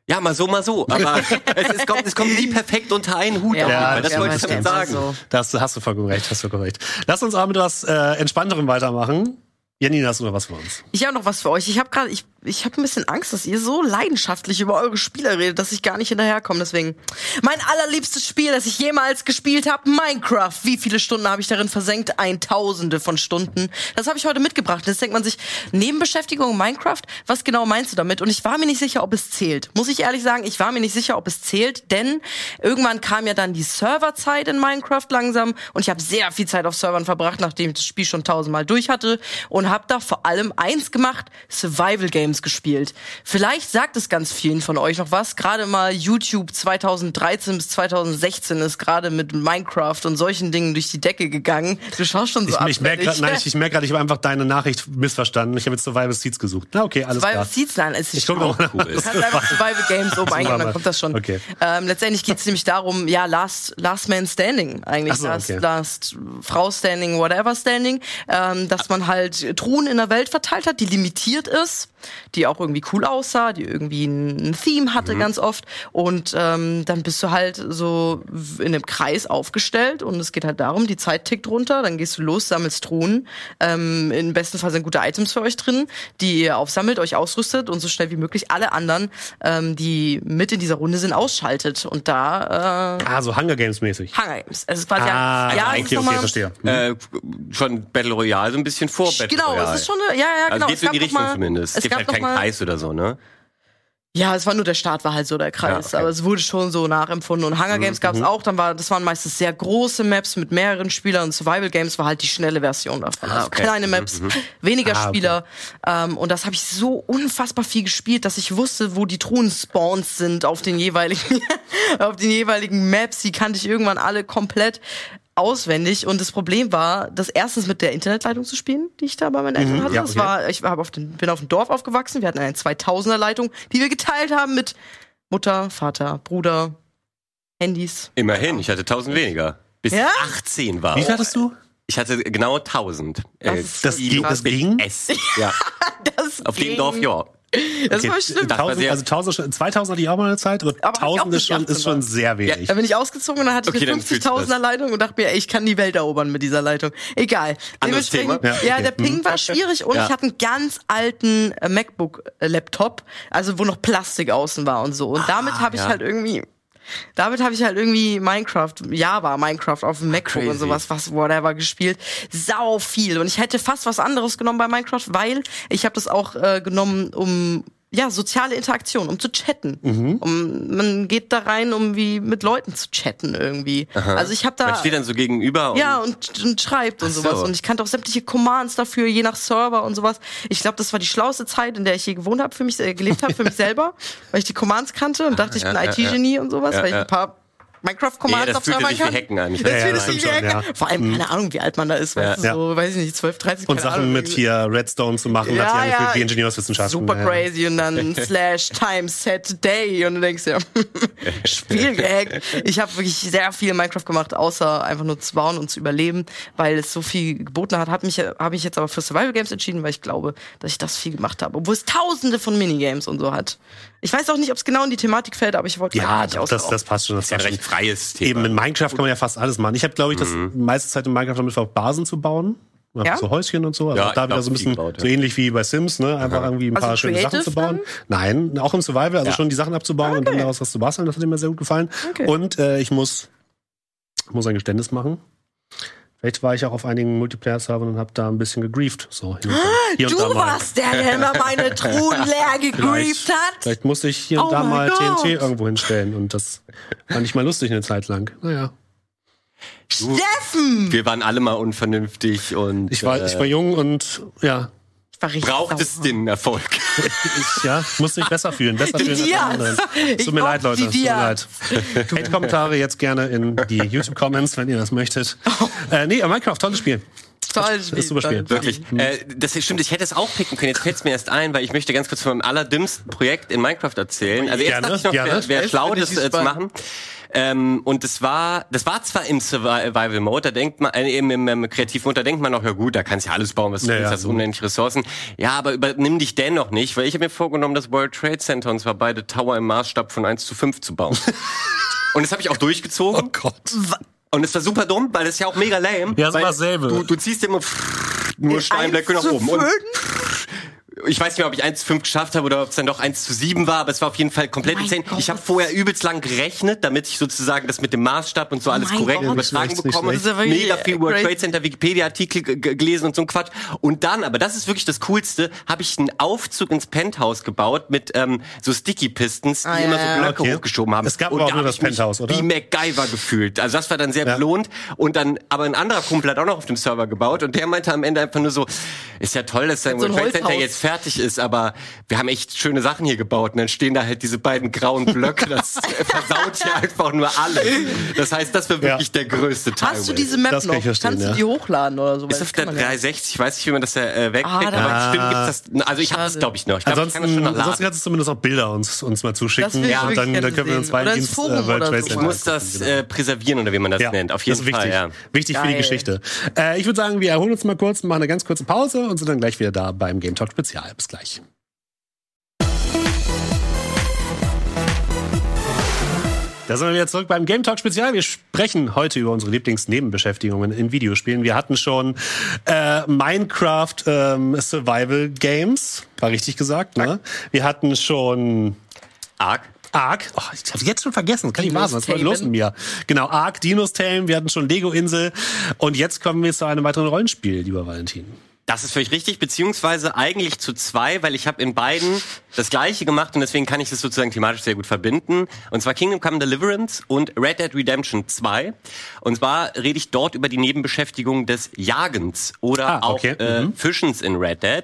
Ja, mal so, mal so. Aber es, es, kommt, es kommt nie perfekt unter einen Hut. Ja, auf jeden Ja, Fall. das ja, wollte ich das damit sagen. Das hast du vollkommen recht, hast du vollkommen recht. Lass uns aber mit was äh, entspannterem weitermachen. Janina, hast du noch was für uns? Ich habe noch was für euch. Ich habe gerade, ich, ich habe ein bisschen Angst, dass ihr so leidenschaftlich über eure Spieler redet, dass ich gar nicht hinterherkomme. Deswegen, mein allerliebstes Spiel, das ich jemals gespielt habe, Minecraft. Wie viele Stunden habe ich darin versenkt? Ein Tausende von Stunden. Das habe ich heute mitgebracht. Jetzt denkt man sich, Nebenbeschäftigung Minecraft, was genau meinst du damit? Und ich war mir nicht sicher, ob es zählt. Muss ich ehrlich sagen, ich war mir nicht sicher, ob es zählt, denn irgendwann kam ja dann die Serverzeit in Minecraft langsam und ich habe sehr viel Zeit auf Servern verbracht, nachdem ich das Spiel schon tausendmal durch hatte und habe da vor allem eins gemacht, Survival Games gespielt. Vielleicht sagt es ganz vielen von euch noch was. Gerade mal YouTube 2013 bis 2016 ist gerade mit Minecraft und solchen Dingen durch die Decke gegangen. Du schaust schon so Ich, ich merke gerade, nein, ich, ich merke gerade, ich habe einfach deine Nachricht missverstanden. Ich habe jetzt Survival Seeds gesucht. Na okay, alles Survival klar. Seeds, nein, es ist Ich guck noch mal. cool Du kannst einfach Survival Games oben eingeben, dann kommt das schon. Okay. Ähm, letztendlich geht es nämlich darum, ja, Last, Last Man Standing eigentlich. So, last, okay. last Frau Standing, whatever Standing. Ähm, dass man halt Truhen in der Welt verteilt hat, die limitiert ist, die auch irgendwie cool aussah, die irgendwie ein Theme hatte Mhm. ganz oft. Und ähm, dann bist du halt so in einem Kreis aufgestellt und es geht halt darum, die Zeit tickt runter, dann gehst du los, sammelst Truhen. Ähm, Im besten Fall sind gute Items für euch drin, die ihr aufsammelt, euch ausrüstet und so schnell wie möglich alle anderen, ähm, die mit in dieser Runde sind, ausschaltet. Und da äh, Ah, so Hunger Games mäßig. Hunger Games. Es ist quasi Ah, ja, ja, okay, ist okay, verstehe. Äh, schon Battle Royale, so ein bisschen vor Battle Genau, Royale. es ist schon eine, ja, ja, also genau. geht es in die gab Richtung mal, zumindest. Es Es gibt gab halt keinen mal, Kreis oder so, ne? Ja, es war nur der Start war halt so der Kreis, Ja, okay. aber es wurde schon so nachempfunden und Hunger Games gab's auch, dann war das waren meistens sehr große Maps mit mehreren Spielern und Survival Games war halt die schnelle Version davon. also okay. kleine Maps, weniger Ah, okay. Spieler ähm, und das habe ich so unfassbar viel gespielt, dass ich wusste, wo die Truhen Spawns sind auf den jeweiligen auf den jeweiligen Maps, die kannte ich irgendwann alle komplett auswendig und das Problem war, das erstens mit der Internetleitung zu spielen, die ich da bei meinen Eltern hatte. ja, Das okay. war, ich hab auf den, bin auf dem Dorf aufgewachsen. Wir hatten eine 2000er Leitung, die wir geteilt haben mit Mutter, Vater, Bruder, Handys. Immerhin, ich hatte 1000 weniger. Bis Ja? 18 war. Wie viel hattest du? Ich hatte genau 1000. Äh, Das ging- das ging? S. Ja, Das auf dem ging. Dorf, ja. Das Okay, war schlimm. Das war 1000, sehr- also 1000, schon- 2000 hatte ich auch mal eine Zeit, aber, Aber hab ich auch 1000 ist nicht schon, ist schon 18 sehr wenig. Da bin ich ausgezogen und dann hatte ich Okay, eine dann fühlst du 50.000er Leitung und dachte mir, ey, ich kann die Welt erobern mit dieser Leitung. Egal. Anderes Thema. Ja, Ja, okay. der Ping war schwierig und Ja. ich hatte einen ganz alten äh, MacBook-Laptop, also wo noch Plastik außen war und so. Und damit habe ich ja. halt irgendwie damit habe ich halt irgendwie Minecraft, Java, Minecraft auf dem MacBook und sowas, was whatever gespielt. Sau viel. Und ich hätte fast was anderes genommen bei Minecraft, weil ich habe das auch äh, genommen, um ja, soziale Interaktion, um zu chatten. Mhm. Um, man geht da rein, um wie mit Leuten zu chatten irgendwie. Also ich habe da Man steht dann so gegenüber und ja, und, und schreibt und so. sowas. Und ich kannte auch sämtliche Commands dafür, je nach Server und sowas. Ich glaube, das war die schlauste Zeit, in der ich je gewohnt habe, für mich, äh, gelebt habe, für mich selber, weil ich die Commands kannte und dachte, ich Ja, bin ja, IT-Genie und sowas, Ja, weil ich ja. ein paar ja, Minecraft-Commands das auf sich wie kann. Hacken an. Ich Das Ja, ja, fühlt das sich wie schon, Hacker. ja. Vor allem, keine Ahnung, wie alt man da ist, weißt Ja. du, so, weiß ich nicht, 12, 13, Und Sachen Ahnung, mit hier Redstone zu machen, Ja, hat sich ja. angefühlt wie Ingenieurswissenschaften. Super crazy und dann slash time set day und du denkst ja, Spiel gehackt. Ich habe wirklich sehr viel Minecraft gemacht, außer einfach nur zu bauen und zu überleben, weil es so viel geboten hat. Habe mich, hab mich jetzt aber für Survival Games entschieden, weil ich glaube, dass ich das viel gemacht habe, obwohl es tausende von Minigames und so hat. Ich weiß auch nicht, ob es genau in die Thematik fällt, aber ich wollte Ja, doch, das, das passt schon. Das ist ja ein recht schon. freies Thema. Eben in Minecraft kann man ja fast alles machen. Ich habe, glaube ich, das Mhm. meiste Zeit in Minecraft damit verbracht, Basen zu bauen. Ja? So Häuschen und so. Also Ja, da ich wieder glaub, so ein bisschen gebaut, ja. so ähnlich wie bei Sims, ne? Einfach irgendwie ein Also paar schöne Sachen zu bauen. Nein, auch im Survival, also Ja. schon die Sachen abzubauen und dann daraus was zu basteln, das hat mir sehr gut gefallen. Okay. Und äh, ich muss, muss ein Geständnis machen. Vielleicht war ich auch auf einigen Multiplayer-Servern und habe da ein bisschen gegrieft. So, hier und da, hier und Du da mal. warst der, der immer meine Truhen leer gegrieft hat. Vielleicht musste ich hier und Oh da mein mal Gott. TNT irgendwo hinstellen und das fand ich mal lustig eine Zeit lang. Naja. Steffen! Wir waren alle mal unvernünftig und Ich war, äh, ich war jung und ja, braucht es den Erfolg. ich ja, musste mich besser fühlen. Besser fühlen als Diaz. alle anderen. Ich Tut mir leid, Leute. die Tut mir leid. Hate-Kommentare jetzt gerne in die YouTube-Comments, wenn ihr das möchtet. Äh, nee, aber Minecraft, tolles Spiel. Toll, ist super Spiel. Wirklich. Äh, das stimmt, ich hätte es auch picken können. Jetzt fällt es mir erst ein, weil ich möchte ganz kurz von meinem allerdümmsten Projekt in Minecraft erzählen. Also jetzt Gerne, ich noch, gerne. wäre wär Jetzt schlau, das äh, zu machen. Ähm, und das war, das war zwar im Survival Mode, da denkt man, äh, eben im, im Kreativmode, da denkt man noch, ja gut, da kannst du ja alles bauen, was du Ja, willst, hast unendlich Ressourcen. Ja, aber übernimm dich dennoch nicht, weil ich habe mir vorgenommen, das World Trade Center und zwar beide Tower im Maßstab von 1 zu 5 zu bauen. und das habe ich auch durchgezogen. Gott. Und es war super dumm, weil das ist ja auch mega lame. Ja, so weil dasselbe. Du, du ziehst immer nur Steinblöcke nach oben. Und? Ich weiß nicht mehr, ob ich 1 zu 5 geschafft habe oder ob es dann doch 1 zu 7 war, aber es war auf jeden Fall komplett insane. Ich habe vorher übelst lang gerechnet, damit ich sozusagen das mit dem Maßstab und so alles mein korrekt Gott. übertragen bekomme. ja wirklich Mega viel World. Trade Center Wikipedia-Artikel gelesen und so ein Quatsch. Und dann, aber das ist wirklich das Coolste, habe ich einen Aufzug ins Penthouse gebaut mit ähm, so Sticky-Pistons, die Ah, immer so. Blöcke Okay. hochgeschoben haben. Es gab und aber auch da nur das Penthouse, oder? Wie MacGyver gefühlt. Also das war dann sehr Ja. belohnt. Und dann, aber ein anderer Kumpel hat auch noch auf dem Server gebaut und der meinte am Ende einfach nur so, ist ja toll, dass dein World Trade Center jetzt fertig ist, aber wir haben echt schöne Sachen hier gebaut. Und dann stehen da halt diese beiden grauen Blöcke. Das versaut hier einfach nur alles. Das heißt, das war wirklich der größte Teil. Hast du diese Map Das kann noch? ich verstehen, Kannst ja. du die hochladen oder so? ist auf der kann man ja. 360, ich weiß nicht, wie man das da äh, wegkriegt, Ah, aber bestimmt gibt's das. Also ich habe das, glaube ich, noch. Ich glaube, ich kann das Ansonsten, schon noch ansonsten kannst du zumindest auch Bilder uns, uns mal zuschicken. ich und dann, dann können wir uns Oder ins Dienst Forum äh, World oder Trade so. Ich muss das äh, präservieren oder wie man das Ja, nennt. Auf das jeden ist Fall, wichtig. ja. Wichtig für die. Geschichte. Äh, ich würde sagen, wir erholen uns mal kurz, machen eine ganz kurze Pause und sind dann gleich wieder da beim Game Talk Spezial. Bis gleich. Da sind wir wieder zurück beim Game Talk Spezial. Wir sprechen heute über unsere Lieblingsnebenbeschäftigungen in Videospielen. Wir hatten schon äh, Minecraft ähm, Survival Games, war richtig gesagt, ne? Wir hatten schon Arg. Ark. Oh, ich hab's jetzt schon vergessen. Das kann nicht wahr sein. Was war los mit mir? Genau, Ark, Dinos Tame, wir hatten schon Lego Insel. Und jetzt kommen wir zu einem weiteren Rollenspiel, lieber Valentin. Das ist völlig richtig, beziehungsweise eigentlich zu zwei, weil ich habe in beiden das gleiche gemacht und deswegen kann ich das sozusagen thematisch sehr gut verbinden. Und zwar Kingdom Come Deliverance und Red Dead Redemption 2. Und zwar rede ich dort über die Nebenbeschäftigung des Jagens oder Ah, okay. auch äh, Fischens in Red Dead.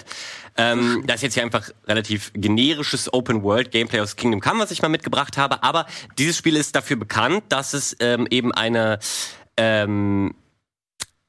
Ähm, das ist jetzt hier einfach relativ generisches Open-World-Gameplay aus Kingdom Come, was ich mal mitgebracht habe. Aber dieses Spiel ist dafür bekannt, dass es ähm, eben eine ähm,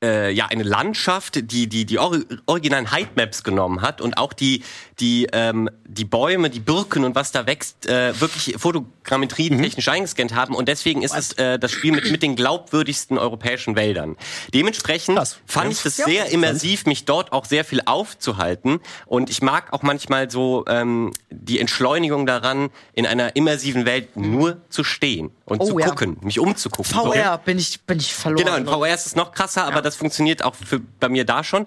äh, ja eine Landschaft, die die die ori originalen Heightmaps genommen hat und auch die die ähm, die Bäume, die Birken und was da wächst, äh, wirklich Fotogrammetrie technisch eingescannt haben und deswegen ist es äh, das Spiel mit mit den glaubwürdigsten europäischen Wäldern. Dementsprechend Krass. fand Ja. ich das sehr immersiv, mich dort auch sehr viel aufzuhalten und ich mag auch manchmal so ähm, die Entschleunigung daran, in einer immersiven Welt nur zu stehen und Oh, zu ja. gucken, mich umzugucken. So. VR bin ich, bin ich verloren. Genau, in VR ist es noch krasser, aber das funktioniert auch für, bei mir da schon.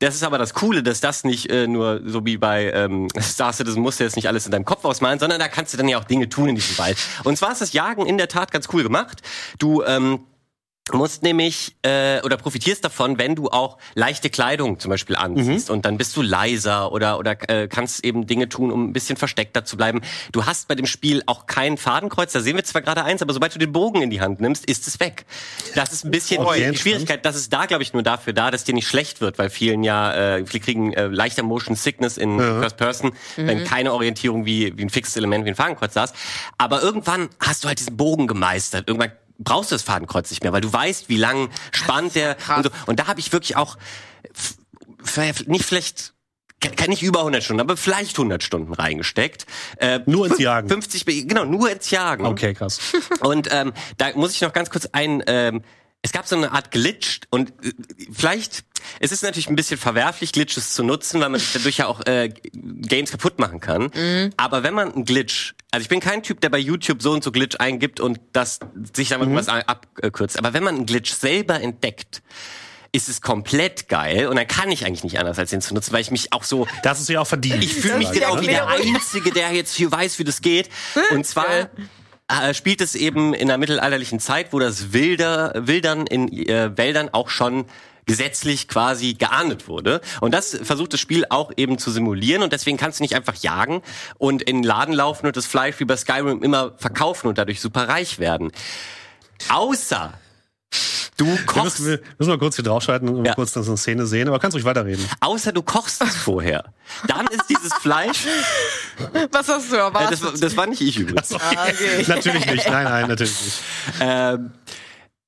Das ist aber das Coole, dass das nicht äh, nur so wie bei ähm, Star Citizen musst du jetzt nicht alles in deinem Kopf ausmalen, sondern da kannst du dann ja auch Dinge tun in diesem Wald. Und zwar ist das Jagen in der Tat ganz cool gemacht. Du ähm, musst nämlich äh, oder profitierst davon, wenn du auch leichte Kleidung zum Beispiel anziehst und dann bist du leiser oder oder äh, kannst eben Dinge tun, um ein bisschen versteckter zu bleiben. Du hast bei dem Spiel auch kein Fadenkreuz, da sehen wir zwar gerade eins, aber sobald du den Bogen in die Hand nimmst, ist es weg. Das ist ein bisschen Okay, die Schwierigkeit. Das ist da, glaube ich, nur dafür da, dass dir nicht schlecht wird, weil vielen ja äh, viele kriegen äh, leichter Motion Sickness in First Person, wenn keine Orientierung wie wie ein fixes Element wie ein Fadenkreuz da ist. Aber irgendwann hast du halt diesen Bogen gemeistert. Irgendwann brauchst du das Fadenkreuz nicht mehr, weil du weißt, wie lang spannt der und so. Und da habe ich wirklich auch nicht vielleicht kann nicht über 100 Stunden, aber vielleicht 100 Stunden reingesteckt. Äh, Nur ins Jagen. 50, be- genau, nur ins Jagen. Okay, krass. Und ähm, da muss ich noch ganz kurz ein, ähm, es gab so eine Art Glitch und äh, vielleicht, es ist natürlich ein bisschen verwerflich, Glitches zu nutzen, weil man sich dadurch ja auch äh, Games kaputt machen kann. Aber wenn man einen Glitch, also ich bin kein Typ, der bei YouTube so und so Glitch eingibt und das sich dann irgendwas abkürzt, aber wenn man einen Glitch selber entdeckt, ist es komplett geil und dann kann ich eigentlich nicht anders als den zu nutzen, weil ich mich auch so Das ist ja auch verdient. ich fühle mich genau wie der. Einzige, der jetzt hier weiß, wie das geht. Und zwar äh, spielt es eben in der mittelalterlichen Zeit, wo das Wilder, Wildern in äh, Wäldern auch schon gesetzlich quasi geahndet wurde. Und das versucht das Spiel auch eben zu simulieren und deswegen kannst du nicht einfach jagen und in den Laden laufen und das Fleisch wie bei Skyrim immer verkaufen und dadurch super reich werden. Außer du Wir kochst müssen, wir müssen mal kurz hier draufschalten und Ja. kurz das in Szene sehen, aber kannst ruhig weiterreden. außer du kochst es vorher. Dann ist dieses Fleisch, Was hast du äh, erwartet? das, war- das war nicht ich übrigens. Ah, okay. Natürlich nicht, nein, nein, natürlich nicht. Ähm,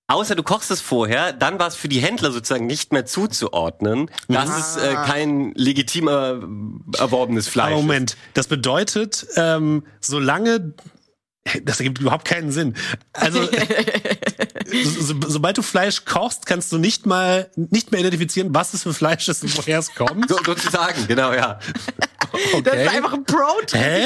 außer du kochst es vorher, dann war es für die Händler sozusagen nicht mehr zuzuordnen, dass es äh, kein legitim äh, erworbenes Fleisch Aber Moment, das bedeutet, ähm, solange das ergibt überhaupt keinen Sinn. Also so, so, sobald du Fleisch kochst, kannst du nicht mal nicht mehr identifizieren, was es für Fleisch ist und woher es kommt. So, sozusagen, genau, ja. Das ist einfach ein?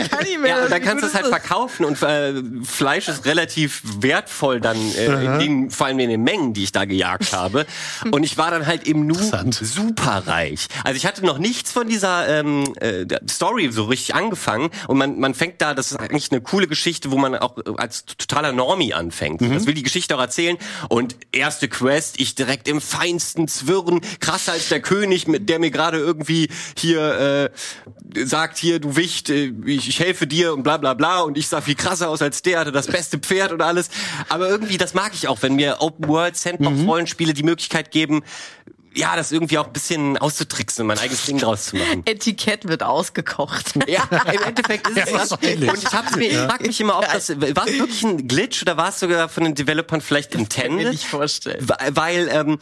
Ich kann nicht mehr. Ja, und dann kannst du es halt verkaufen und äh, Fleisch ist relativ wertvoll dann, äh, in den, vor allem in den Mengen, die ich da gejagt habe. Und ich war dann halt im Nu Interessant. super reich. Also ich hatte noch nichts von dieser ähm, äh, Story so richtig angefangen und man, man fängt da, das ist eigentlich eine coole Geschichte, wo man auch äh, als totaler Normie anfängt. Das will die Geschichte auch erzählen und erste Quest, ich direkt im feinsten Zwirren, krasser als der König, mit der mir gerade irgendwie hier äh, sagt, hier du Wicht, äh, ich, ich helfe dir und bla bla bla und ich sah viel krasser aus als der, hatte das beste Pferd und alles. Aber irgendwie, das mag ich auch, wenn mir Open World Sandbox Rollenspiele die Möglichkeit geben, ja, das irgendwie auch ein bisschen auszutricksen und mein eigenes Ding draus zu machen. Etikett wird ausgekocht. Ja, im Endeffekt ist es Ja, das. Und ich, hab's mir, ich frag mich immer, ob das, war es wirklich ein Glitch oder war es sogar von den Developern vielleicht Kann mir intended? nicht vorstellen. Weil, weil ähm,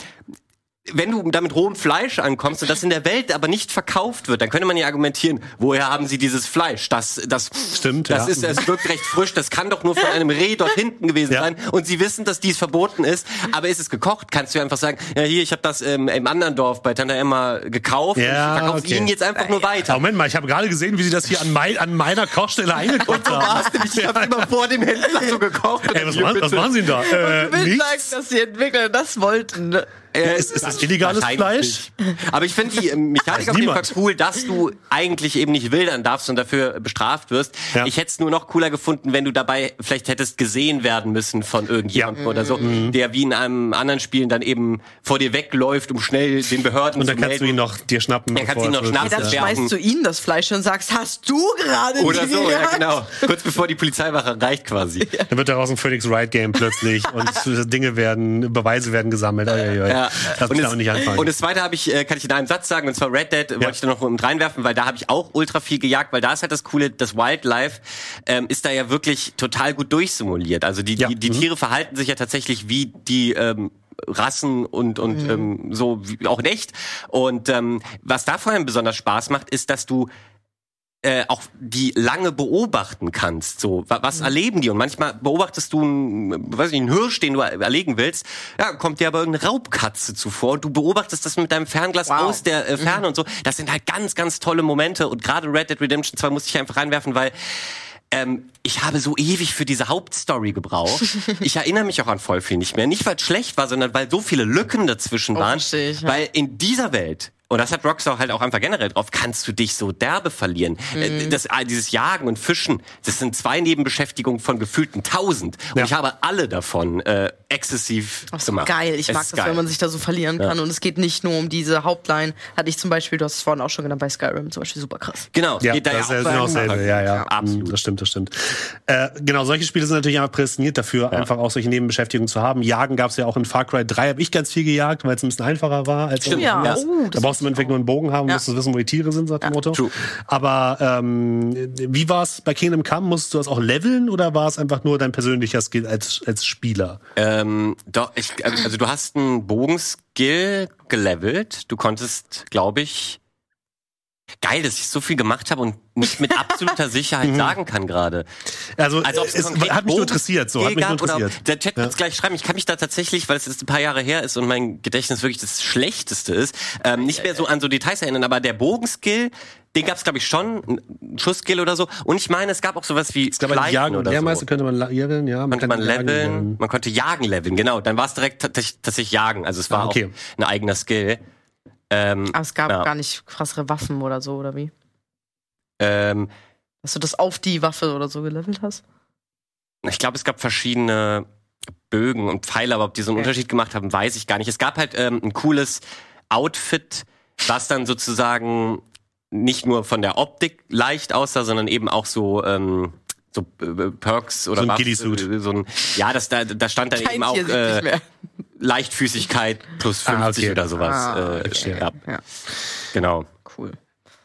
wenn du da mit rohem Fleisch ankommst und das in der Welt aber nicht verkauft wird, dann könnte man ja argumentieren, woher haben sie dieses Fleisch? Das, das Stimmt, Das ja. ist, es wirkt recht frisch. Das kann doch nur von einem Reh dort hinten gewesen Ja. sein. Und sie wissen, dass dies verboten ist. Aber ist es gekocht? Kannst du einfach sagen, ja hier, ich habe das ähm, im anderen Dorf bei Tante Emma gekauft. Ja, und ich verkaufe okay. Ihnen jetzt einfach nur weiter. Moment mal, ich habe gerade gesehen, wie sie das hier an, mein, an meiner Kochstelle eingekocht haben. war's nämlich. Ich habe immer vor dem Händler so gekocht. Ey, was, machen, was machen sie denn da? Äh, Ich will nichts? sagen, dass die Entwickler das wollten. Äh, ist- ist das illegales Fleisch? Aber ich finde die ähm, Mechanik auf jeden Fall cool, dass du eigentlich eben nicht wildern darfst und dafür bestraft wirst. Ja. Ich hätte es nur noch cooler gefunden, wenn du dabei vielleicht hättest gesehen werden müssen von irgendjemandem Ja. oder so, Mhm. der wie in einem anderen Spielen dann eben vor dir wegläuft, um schnell den Behörden Und zu dann kannst du melden. ihn noch dir schnappen. Dann kannst du ihn noch schnappen. wirklich- Dann Ja. schmeißt du ihnen das Fleisch und sagst, hast du gerade Oder die so, ja genau. Kurz bevor die Polizeiwache reicht quasi. Dann wird daraus ein Phoenix Wright Game plötzlich und Dinge werden, Beweise werden gesammelt. Oi, oi, oi. Ja. Lass mich damit nicht anfangen. und das zweite habe ich, äh, kann ich in einem Satz sagen, und zwar Red Dead wollte ich da noch mit reinwerfen, weil da habe ich auch ultra viel gejagt, weil da ist halt das Coole, das Wildlife ähm, ist da ja wirklich total gut durchsimuliert. Also die, Ja. die, die Mhm. Tiere verhalten sich ja tatsächlich wie die ähm, Rassen und und ähm, so wie, auch in echt. Und ähm, was da vor allem besonders Spaß macht, ist, dass du äh, auch die lange beobachten kannst. So, wa- was erleben die? Und manchmal beobachtest du einen, weiß nicht, einen Hirsch, den du er- erlegen willst. Ja, kommt dir aber irgendeine Raubkatze zuvor und du beobachtest das mit deinem Fernglas Wow. aus der äh, Ferne und so. Das sind halt ganz, ganz tolle Momente. Und gerade Red Dead Redemption 2 musste ich einfach reinwerfen, weil ähm, ich habe so ewig für diese Hauptstory gebraucht. Ich erinnere mich auch an voll viel nicht mehr. Nicht, weil es schlecht war, sondern weil so viele Lücken dazwischen Oh, waren. ich, ja. Weil in dieser Welt, und das hat Rockstar halt auch einfach generell drauf, kannst du dich so derbe verlieren. Mhm. Äh, Das, ah, dieses Jagen und Fischen, das sind zwei Nebenbeschäftigungen von gefühlten tausend. Und Ja. ich habe alle davon äh, exzessiv Ach gemacht. geil. Ich Es mag das, geil. wenn man sich da so verlieren kann. Und es geht nicht nur um diese Hauptline. Hatte ich zum Beispiel, du hast es vorhin auch schon genannt, bei Skyrim zum Beispiel super krass. Genau, Ja, geht da das ja ist auch genau dasselbe. Ja, ja, Ja, absolut. Das stimmt, das stimmt. Äh, genau, solche Spiele sind natürlich einfach prädestiniert dafür, einfach auch solche Nebenbeschäftigungen zu haben. Jagen gab es ja auch in Far Cry 3, habe ich ganz viel gejagt, weil es ein bisschen einfacher war. Als Stimmt, Ja, ja. oh, da das brauchst im Endeffekt nur einen Bogen haben, Ja. musst du wissen, wo die Tiere sind, sagt dem Motto. true. Aber ähm, wie war es bei Kingdom Come? Musstest du das auch leveln oder war es einfach nur dein persönlicher Skill als, als Spieler? Ähm, doch, ich, also du hast einen Bogenskill gelevelt. Du konntest, glaube ich, geil, dass ich so viel gemacht habe und nicht mit absoluter Sicherheit sagen kann gerade. Also, Also es hat mich nur interessiert, so, hat mich nur gab interessiert. Oder, der Chat wird's gleich schreiben. Ich kann mich da tatsächlich, weil es jetzt ein paar Jahre her ist und mein Gedächtnis wirklich das Schlechteste ist, ähm, nicht mehr so an so Details erinnern. Aber der Bogenskill, den gab's glaube ich schon, ein Schussskill oder so. Und ich meine, es gab auch sowas wie glaube, Schleichen Jagen oder Lehrmeister so. könnte man leveln, ja. Konnte man jagen leveln, man konnte jagen leveln, genau. Dann war es direkt tatsächlich tatsächlich jagen. Also es war Ah, okay. auch ein eigener Skill. Ähm, Aber es gab Ja. gar nicht krassere Waffen oder so, oder wie? ähm, Dass du das auf die Waffe oder so gelevelt hast? Ich glaube, es gab verschiedene Bögen und Pfeile, aber ob die so einen Okay. Unterschied gemacht haben, weiß ich gar nicht. Es gab halt ähm, ein cooles Outfit, was dann sozusagen nicht nur von der Optik leicht aussah, sondern eben auch so ähm, so äh, Perks oder So ein Waffen, Ghillie-Suit. äh, so ein ja, das da da stand dann Kein eben auch äh. Leichtfüßigkeit plus 50 Ah, okay. oder sowas. Ah, äh, okay. ja, Ja, genau. cool.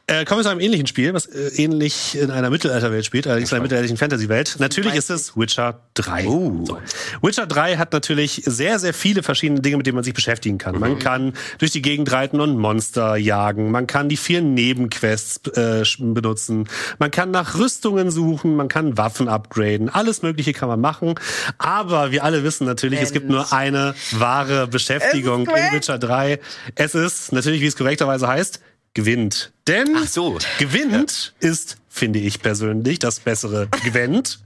Äh, kommen wir zu einem ähnlichen Spiel, was äh, ähnlich in einer Mittelalterwelt spielt, allerdings in einer mittelalterlichen Fantasy-Welt. Natürlich ist es Witcher 3. Uh. So. Witcher 3 hat natürlich sehr, sehr viele verschiedene Dinge, mit denen man sich beschäftigen kann. Man kann durch die Gegend reiten und Monster jagen. Man kann die vier Nebenquests äh, benutzen. Man kann nach Rüstungen suchen. Man kann Waffen upgraden. Alles Mögliche kann man machen. Aber wir alle wissen natürlich, es gibt nur eine wahre Beschäftigung in. Witcher 3. Es ist natürlich, wie es korrekterweise heißt, gewinnt. Denn so. gewinnt ist, finde ich persönlich, das bessere Gwent.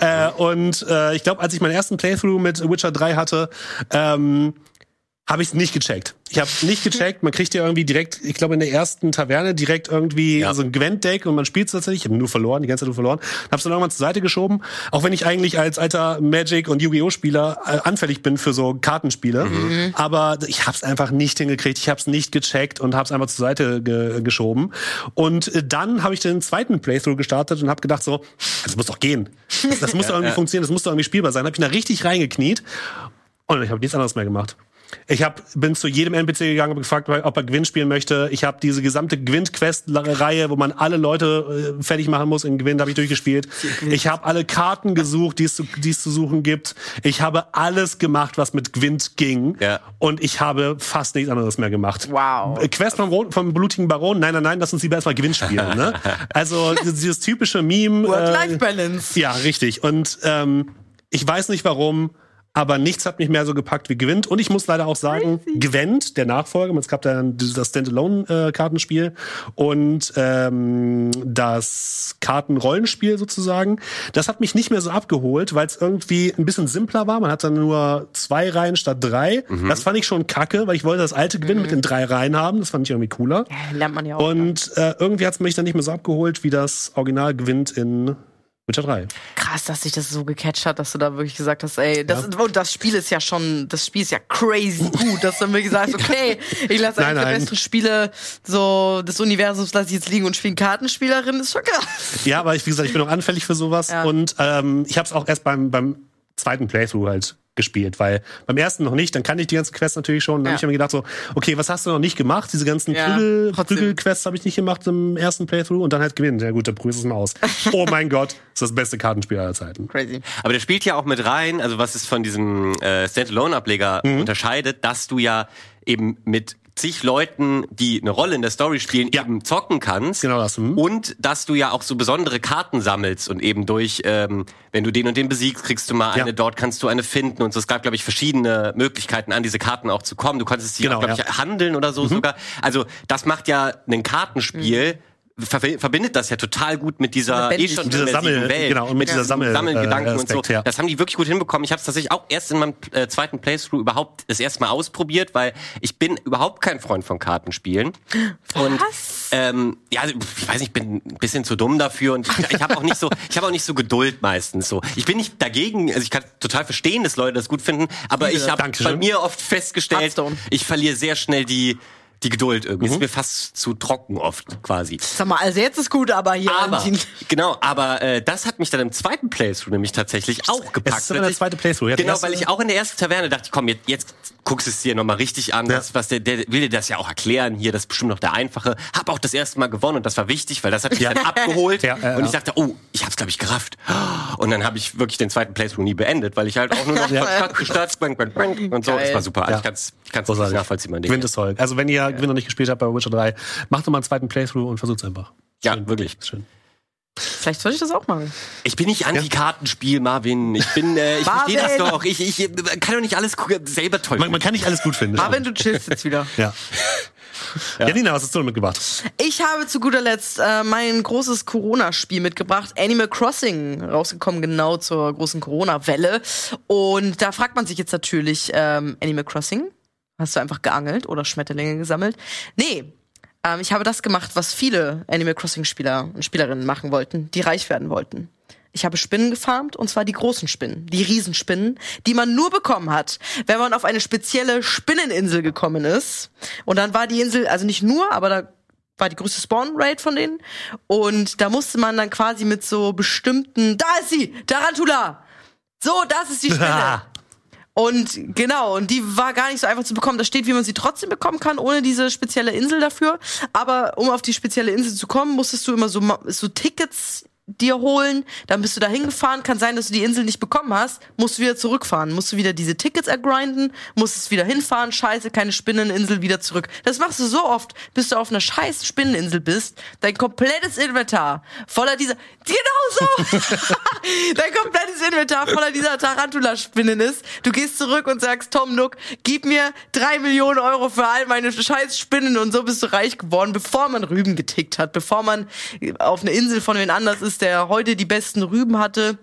äh, und äh, ich glaube, als ich meinen ersten Playthrough mit Witcher 3 hatte, ähm, habe ich nicht gecheckt. Ich habe nicht gecheckt. Man kriegt ja irgendwie direkt, ich glaube in der ersten Taverne direkt irgendwie Ja. so ein Gwent-Deck und man spielt tatsächlich. Ich habe nur verloren, die ganze Zeit nur verloren. Hab's dann irgendwann zur Seite geschoben. Auch wenn ich eigentlich als alter Magic und Yu-Gi-Oh Spieler äh, anfällig bin für so Kartenspiele, aber ich habe es einfach nicht hingekriegt. Ich habe es nicht gecheckt und habe es einfach zur Seite ge geschoben. Und äh, dann habe ich den zweiten Playthrough gestartet und habe gedacht so, das muss doch gehen. Das, das muss doch irgendwie funktionieren. Das muss doch irgendwie spielbar sein. Habe ich da richtig reingekniet und ich habe nichts anderes mehr gemacht. Ich hab, bin zu jedem NPC gegangen und gefragt, ob er Gewinn spielen möchte. Ich habe diese gesamte Gewinn-Quest-Reihe, wo man alle Leute äh, fertig machen muss in Gewinn, habe ich durchgespielt. Ich habe alle Karten gesucht, die es, zu, die es zu suchen gibt. Ich habe alles gemacht, was mit Gewinn ging. Ja. Und ich habe fast nichts anderes mehr gemacht. Wow. Äh, Quest vom, vom blutigen Baron, nein, nein, nein, lass uns lieber erstmal Gewinn spielen. Ne? Also dieses typische Meme. Work-Life-Balance. Ja, richtig. Und ähm, ich weiß nicht warum, aber nichts hat mich mehr so gepackt wie gewinnt. Und ich muss leider auch sagen, gewinnt der Nachfolger. Es gab dann das Standalone-Kartenspiel und ähm, das Kartenrollenspiel sozusagen. Das hat mich nicht mehr so abgeholt, weil es irgendwie ein bisschen simpler war. Man hat dann nur zwei Reihen statt drei. Das fand ich schon kacke, weil ich wollte das alte Gewinn mit den drei Reihen haben. Das fand ich irgendwie cooler. Ja, lernt man ja auch. Und äh, irgendwie hat es mich dann nicht mehr so abgeholt, wie das Original gewinnt in Witcher 3. Krass, dass sich das so gecatcht hat, dass du da wirklich gesagt hast, ey, das, und das Spiel ist ja schon, das Spiel ist ja crazy gut, dass du dann wirklich sagst, okay, ich lasse die nein. besten Spiele so des Universums lasse ich jetzt liegen und spiele Kartenspielerin, ist schon krass. Ja, aber ich, wie gesagt, ich bin auch anfällig für sowas. Ja. Und ähm, ich habe es auch erst beim, beim zweiten Playthrough halt gespielt, weil beim ersten noch nicht, dann kannte ich die ganzen Quests natürlich schon. Dann Ja. hab ich mir gedacht so, okay, was hast du noch nicht gemacht? Diese ganzen Ja. Prügel-Quests habe ich nicht gemacht im ersten Playthrough und dann halt gewinnen. Ja gut, dann probierst du es mal aus. oh mein Gott, ist das beste Kartenspiel aller Zeiten. Crazy. Aber der spielt ja auch mit rein, also was es von diesem äh, Standalone-Ableger Mhm. unterscheidet, dass du ja eben mit zig Leuten, die eine Rolle in der Story spielen, Ja. eben zocken kannst. Genau das. Hm? Und dass du ja auch so besondere Karten sammelst und eben durch, ähm, wenn du den und den besiegst, kriegst du mal Ja. eine, dort kannst du eine finden und so. Es gab, glaube ich, verschiedene Möglichkeiten, an diese Karten auch zu kommen. Du konntest sie Genau, auch, glaube ja. Mhm. ich, handeln oder so sogar. Also das macht ja ein Kartenspiel. ver- Verbindet das ja total gut mit dieser eh schon Mit dieser Sammel- Welt. genau, und mit dieser diesem Sammel- Sammelgedanken äh, und so. Aspekt, ja. Das haben die wirklich gut hinbekommen. Ich habe es tatsächlich auch erst in meinem äh, zweiten Playthrough überhaupt das erste Mal ausprobiert, weil ich bin überhaupt kein Freund von Kartenspielen. Und ähm, ja, ich weiß nicht, ich bin ein bisschen zu dumm dafür und ich, ich habe auch nicht so, ich habe auch nicht so Geduld meistens so. Ich bin nicht dagegen, also ich kann total verstehen, dass Leute das gut finden, aber ich habe bei mir oft festgestellt, Hearthstone. ich verliere sehr schnell die die Geduld irgendwie. Mhm. Ist mir fast zu trocken oft quasi. Sag mal, also jetzt ist gut, aber hier Aber, genau, aber äh, das hat mich dann im zweiten Playthrough nämlich tatsächlich auch gepackt. Es ist immer der zweite Playthrough. Ja, Genau, weil ich auch in der ersten Taverne dachte, komm, jetzt, jetzt guckst du es dir nochmal richtig an. Ja. Was, was der, der will dir das ja auch erklären. Hier, das ist bestimmt noch der einfache. Hab auch das erste Mal gewonnen und das war wichtig, weil das hat mich dann abgeholt. Ja, ja, und ja. ich dachte, oh, ich hab's, glaube ich, gerafft. Und dann habe ich wirklich den zweiten Playthrough nie beendet, weil ich halt auch nur noch ja. gestartet bang, bang, bang, und so. Geil. Es war super. Also Ja. ich kann's, ich kann's nicht nachvollziehen, mein Ding. Gewinnt toll. Also wenn ihr Gewinn noch nicht gespielt habt bei Witcher 3, macht doch mal einen zweiten Playthrough und versucht's einfach. Ja, Schön. wirklich. Schön. Vielleicht sollte ich das auch machen. Ich bin nicht Anti-Kartenspiel, Marvin. Ich bin, äh, ich verstehe das Marvin! doch. Ich, ich kann doch nicht alles selber toll Man, man kann nicht alles gut finden. Wenn du chillst jetzt wieder. ja. Janina, was hast du denn mitgebracht? Ich habe zu guter Letzt äh, mein großes Corona-Spiel mitgebracht, Animal Crossing, rausgekommen genau zur großen Corona-Welle. Und da fragt man sich jetzt natürlich, ähm, Animal Crossing, hast du einfach geangelt oder Schmetterlinge gesammelt? Nee, ähm, ich habe das gemacht, was viele Animal Crossing-Spieler und Spielerinnen machen wollten, die reich werden wollten. Ich habe Spinnen gefarmt, und zwar die großen Spinnen, die Riesenspinnen, die man nur bekommen hat, wenn man auf eine spezielle Spinneninsel gekommen ist. Und dann war die Insel, also nicht nur, aber da war die größte Spawn-Rate von denen. Und da musste man dann quasi mit so bestimmten, da ist sie, Tarantula! So, das ist die Spinne. Und genau, und die war gar nicht so einfach zu bekommen. Da steht, wie man sie trotzdem bekommen kann, ohne diese spezielle Insel dafür. Aber um auf die spezielle Insel zu kommen, musstest du immer so, so Tickets dir holen, dann bist du da hingefahren, kann sein, dass du die Insel nicht bekommen hast, musst du wieder zurückfahren, musst du wieder diese Tickets ergrinden, musst es wieder hinfahren, scheiße, keine Spinneninsel, wieder zurück. Das machst du so oft, bis du auf einer scheiß Spinneninsel bist, dein komplettes Inventar voller dieser, genau so, dein komplettes Inventar voller dieser Tarantula-Spinnen ist, du gehst zurück und sagst, Tom Nook, gib mir drei Millionen Euro für all meine scheiß Spinnen. Und so bist du reich geworden, bevor man Rüben getickt hat, bevor man auf eine Insel von wen anders ist, der heute die besten Rüben hatte,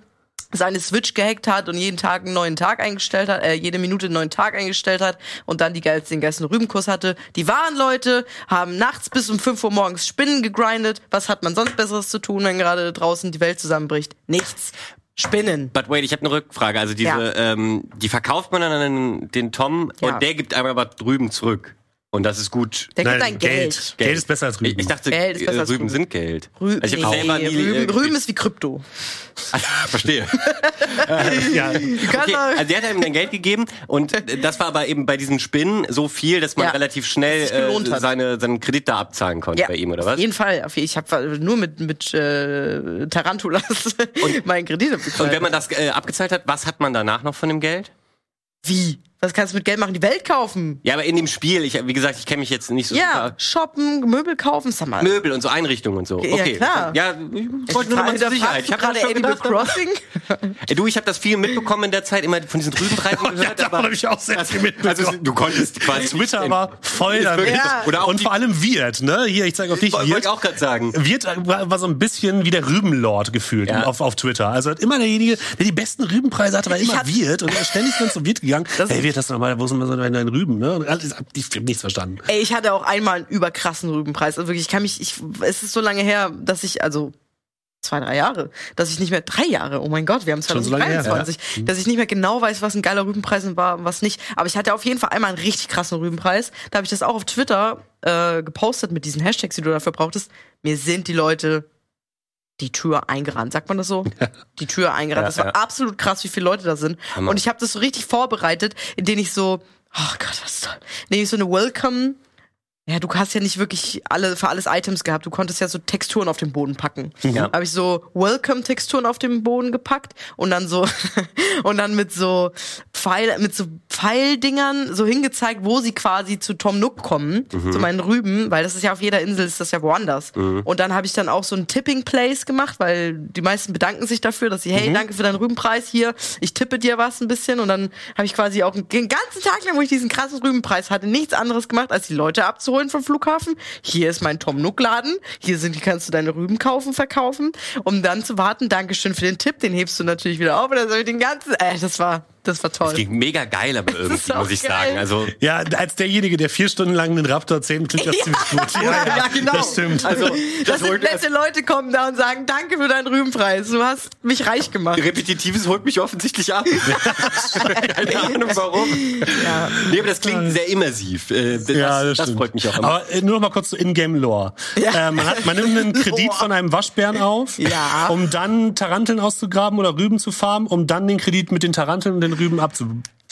seine Switch gehackt hat und jeden Tag einen neuen Tag eingestellt hat, äh, jede Minute einen neuen Tag eingestellt hat und dann die geilsten, den geilsten Rübenkurs hatte. Die wahren Leute haben nachts bis um 5 Uhr morgens Spinnen gegrindet. Was hat man sonst Besseres zu tun, wenn gerade draußen die Welt zusammenbricht? Nichts. Spinnen. But wait, ich habe eine Rückfrage. Also diese, Ja. ähm, die verkauft man dann an den Tom Ja. und der gibt einem aber drüben zurück. Und das ist gut. Der gibt Nein, dein Geld. Geld ist besser als Rüben. Ich, dachte, Geld ist besser äh, als Rüben Rüben. sind Geld. Rü Also ich hab nee, selber nie, Rüben, äh, Rüben ist wie Krypto. Verstehe. ja, Du kannst Okay, also der hat ihm dann Geld gegeben und äh, das war aber eben bei diesen Spinnen so viel, dass man Ja, relativ schnell äh, seine, seinen Kredit da abzahlen konnte bei ihm, oder auf was? jeden Fall. Auf Ich habe nur mit, mit äh, Tarantulas meinen Kredit abgezahlt. Und wenn man das äh, abgezahlt hat, was hat man danach noch von dem Geld? Wie? Was kannst du mit Geld machen? Die Welt kaufen? Ja, aber in dem Spiel, ich, wie gesagt, ich kenne mich jetzt nicht so Ja, super. shoppen, Möbel kaufen, sag mal. Möbel und so Einrichtungen und so. Ja, Okay. klar. Ja, ich wollte nur noch mal zur Sicherheit. Ich habe gerade schon Animal gedacht, aber- Crossing. Ey, Du, ich habe das viel mitbekommen in der Zeit, immer von diesen Rübenpreisen gehört. davon aber habe ich auch sehr viel mitbekommen. also, du konntest quasi Twitter war voll damit. Ja. Oder auch und vor allem Wirt, ne? Hier, ich zeige auf dich. Wollte Wirt, ich auch gerade sagen. Wirt war, war so ein bisschen wie der Rübenlord gefühlt Ja. auf, auf Twitter. Also hat immer derjenige, der die besten Rübenpreise hatte, war immer Wirt und er ist ständig ganz zum Wirt gegangen. Das- hey, Wirt, das nochmal, wo sind wir so deine Rüben, ne? Alles, ich hab nichts verstanden. Ey, ich hatte auch einmal einen überkrassen Rübenpreis. Also wirklich, ich kann mich, ich, es ist so lange her, dass ich, also zwei, drei Jahre, dass ich nicht mehr, drei Jahre, oh mein Gott, wir haben Schon so lange her, 2023, dass ich nicht mehr genau weiß, was ein geiler Rübenpreis war und was nicht. Aber ich hatte auf jeden Fall einmal einen richtig krassen Rübenpreis. Da habe ich das auch auf Twitter äh, gepostet mit diesen Hashtags, die du dafür brauchtest. Mir sind die Leute die Tür eingerannt, sagt man das so? Die Tür eingerannt. Ja, das war ja. absolut krass, wie viele Leute da sind. Hammer. Und ich habe das so richtig vorbereitet, indem ich so, oh Gott, was toll, indem ich so eine Welcome ja, du hast ja nicht wirklich alle für alles Items gehabt. Du konntest ja so Texturen auf den Boden packen. Ja. Habe ich so Welcome-Texturen auf den Boden gepackt und dann so und dann mit so Pfeil, mit so Pfeildingern so hingezeigt, wo sie quasi zu Tom Nook kommen, zu meinen Rüben, weil das ist ja auf jeder Insel ist das ja woanders. Und dann habe ich dann auch so ein Tipping Place gemacht, weil die meisten bedanken sich dafür, dass sie hey, danke für deinen Rübenpreis hier, ich tippe dir was ein bisschen und dann habe ich quasi auch den ganzen Tag lang, wo ich diesen krassen Rübenpreis hatte, nichts anderes gemacht, als die Leute abzuholen vom Flughafen. Hier ist mein Tom Nook Laden, hier sind, hier kannst du deine Rüben kaufen, verkaufen, um dann zu warten. Dankeschön für den Tipp, den hebst du natürlich wieder auf. Und dann habe ich den ganzen, äh, das war, das war toll. Das klingt mega geil, aber irgendwie, muss ich geil. sagen. Also, Ja, als derjenige, der vier Stunden lang den Raptor zählt, klingt das ziemlich gut. Ja, Ja, genau. Das stimmt. also Das, das sind nette Leute kommen da und sagen, danke für deinen Rübenpreis. Du hast mich reich gemacht. Repetitives holt mich offensichtlich ab. Keine Ahnung warum. Nee, aber das klingt sehr immersiv. Äh, Das, ja, das, das, stimmt. freut mich auch immer. Aber äh, nur noch mal kurz zu Ingame-Lore. Ja. Äh, man, hat, man nimmt einen Kredit von einem Waschbären auf, Ja. um dann Taranteln auszugraben oder Rüben zu farmen, um dann den Kredit mit den Taranteln und den Rüben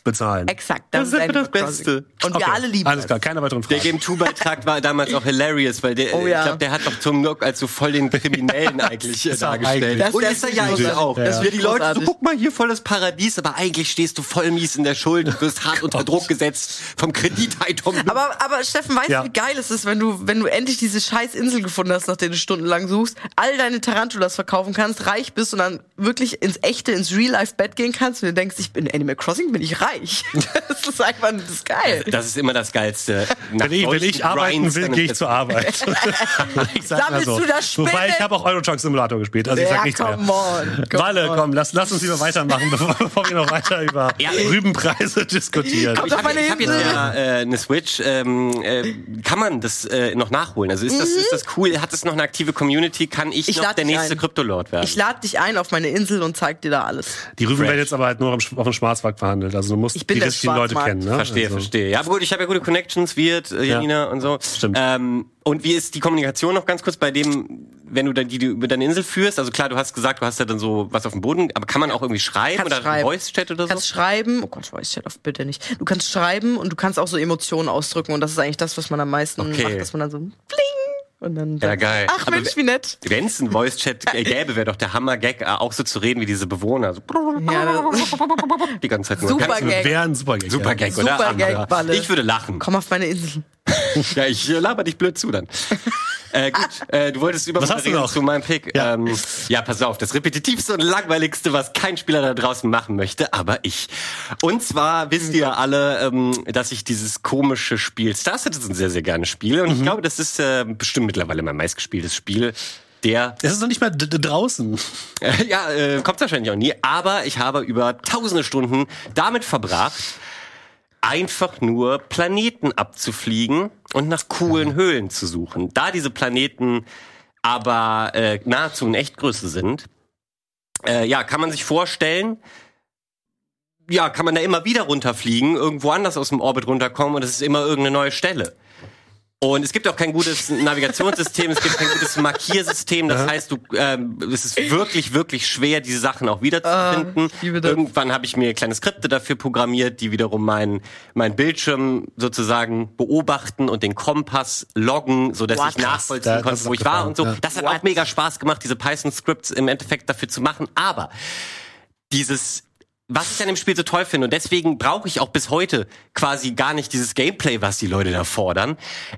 abzubezahlen. Exakt. Das ist Animal einfach das. Beste. Und wir Okay, alle lieben Alles es. klar, keine weiteren Der Fragen. Game 2 Beitrag war damals auch hilarious, weil der, Oh ja. ich glaube, der hat doch Tom Nook als so voll den Kriminellen eigentlich äh, Ist er dargestellt. eigentlich. Das Und ist ist er ja eigentlich auch. Ja. Das wir die Leute so, guck mal hier volles Paradies, aber eigentlich stehst du voll mies in der Schuld, du wirst hart unter Druck gesetzt vom Kredit Tom Nook. Aber, aber Steffen, weißt Ja. du, wie geil es ist, wenn du, wenn du endlich diese scheiß Insel gefunden hast, nach der du stundenlang suchst, all deine Tarantulas verkaufen kannst, reich bist und dann wirklich ins echte, ins Real-Life-Bett gehen kannst und du denkst, ich bin in Animal Crossing, bin ich reich. das ist einfach, das ist geil. Das ist immer das Geilste. Nach Wenn ich, wenn ich arbeiten Grinds will, gehe ich zur Arbeit. ich Sammelst so. du das Wobei, Spinnen? ich habe auch Euro Truck Simulator gespielt, also ich Ja, sag nichts mehr. come on, come Walle, on. komm, lass, lass uns lieber weitermachen, bevor, bevor wir noch weiter über Ja. Rübenpreise diskutieren. Ich habe hab jetzt ja äh, eine Switch. Ähm, äh, kann man das äh, noch nachholen? Also ist das, ist das cool? Hat es noch eine aktive Community? Kann ich, Ich noch der nächste. Kryptolord werden? Ich lade dich ein auf meine Insel und zeig dir da alles. Die Rüben Fresh. werden jetzt aber halt nur auf dem Schwarzmarkt verhandelt. Also musst Ich bin die richtigen Leute kennen. Ne? Verstehe, also. verstehe. Ja, aber gut, ich habe ja gute Connections, Wirt, äh, Janina und so. Stimmt. Ähm, und wie ist die Kommunikation noch ganz kurz bei dem, wenn du dann die, die über deine Insel führst? Also klar, du hast gesagt, du hast ja dann so was auf dem Boden, aber kann man auch irgendwie schreiben Kannst oder schreiben. Voice-Chat oder Du so? kannst schreiben, oh Gott, Voice Chat auf bitte nicht. Du kannst schreiben und du kannst auch so Emotionen ausdrücken und das ist eigentlich das, was man am meisten Okay. macht, dass man dann so bling Und dann Ja, geil. Ach Aber Mensch, wie nett. Wenn es einen Voice-Chat gäbe, wäre doch der Hammer-Gag, äh, auch so zu reden wie diese Bewohner. So Ja, die ganze Zeit nur. Super Ganz- Gag. Wäre ein super Gag. Super. Gag, oder? Super Gag. Ich würde lachen. komm auf meine Insel. Ja, ich äh, laber dich blöd zu dann. Äh, gut, äh, du wolltest über Was hast du noch? zu meinem Pick. Ja. Ähm, ja, pass auf, das repetitivste und langweiligste, was kein Spieler da draußen machen möchte, aber ich. Und zwar wisst ihr alle, ähm, dass ich dieses komische Spiel Star Citizen sehr, sehr gerne spiele. Und Mhm. ich glaube, das ist äh, bestimmt mittlerweile mein meistgespieltes Spiel. Der Es ist noch nicht mal draußen. ja, äh, kommt wahrscheinlich auch nie, aber ich habe über tausende Stunden damit verbracht, einfach nur Planeten abzufliegen und nach coolen Höhlen zu suchen. Da diese Planeten aber äh, nahezu in Echtgröße sind, äh, ja, kann man sich vorstellen, ja, kann man da immer wieder runterfliegen, irgendwo anders aus dem Orbit runterkommen und es ist immer irgendeine neue Stelle. Und es gibt auch kein gutes Navigationssystem, es gibt kein gutes Markiersystem. Das heißt, du, ähm, es ist wirklich, wirklich schwer, diese Sachen auch wiederzufinden. Ah. Irgendwann habe ich mir kleine Skripte dafür programmiert, die wiederum meinen mein Bildschirm sozusagen beobachten und den Kompass loggen, so dass What? ich nachvollziehen Da- konnte, wo ich war und so. ja. Das hat What? auch mega Spaß gemacht, diese Python-Scripts im Endeffekt dafür zu machen. Aber dieses was ich an dem Spiel so toll finde und deswegen brauche ich auch bis heute quasi gar nicht dieses Gameplay, was die Leute da fordern.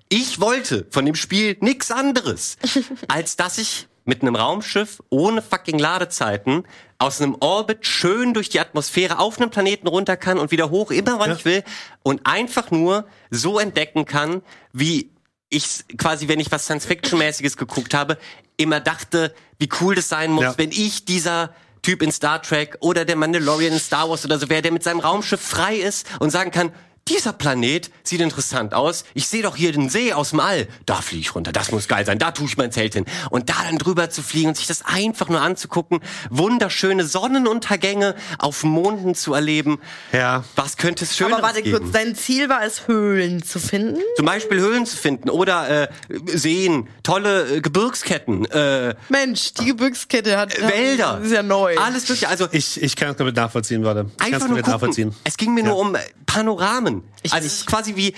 Ich wollte von dem Spiel nix anderes, als dass ich mit einem Raumschiff ohne fucking Ladezeiten aus einem Orbit schön durch die Atmosphäre auf einem Planeten runter kann und wieder hoch, immer wann Ja. ich will und einfach nur so entdecken kann, wie ich quasi, wenn ich was Science-Fiction-mäßiges geguckt habe, immer dachte, wie cool das sein muss, Ja. wenn ich dieser Typ in Star Trek oder der Mandalorian in Star Wars oder so wäre, der mit seinem Raumschiff frei ist und sagen kann, dieser Planet sieht interessant aus. Ich sehe doch hier den See aus dem All. Da fliege ich runter. Das muss geil sein. Da tue ich mein Zelt hin. Und da dann drüber zu fliegen und sich das einfach nur anzugucken. Wunderschöne Sonnenuntergänge auf Monden zu erleben. Ja. Was könnte es Schöneres Aber warte geben? kurz, dein Ziel war es, Höhlen zu finden? Zum Beispiel Höhlen zu finden oder äh, Seen, tolle äh, Gebirgsketten, äh, Mensch, die Gebirgskette hat Wälder. Das ist ja neu. Alles mögliche. Also Ich, ich kann es komplett nachvollziehen, warte. Ich einfach nur gucken. nachvollziehen. Es ging mir Ja. nur um äh, Panoramen. Ich also es ist quasi wie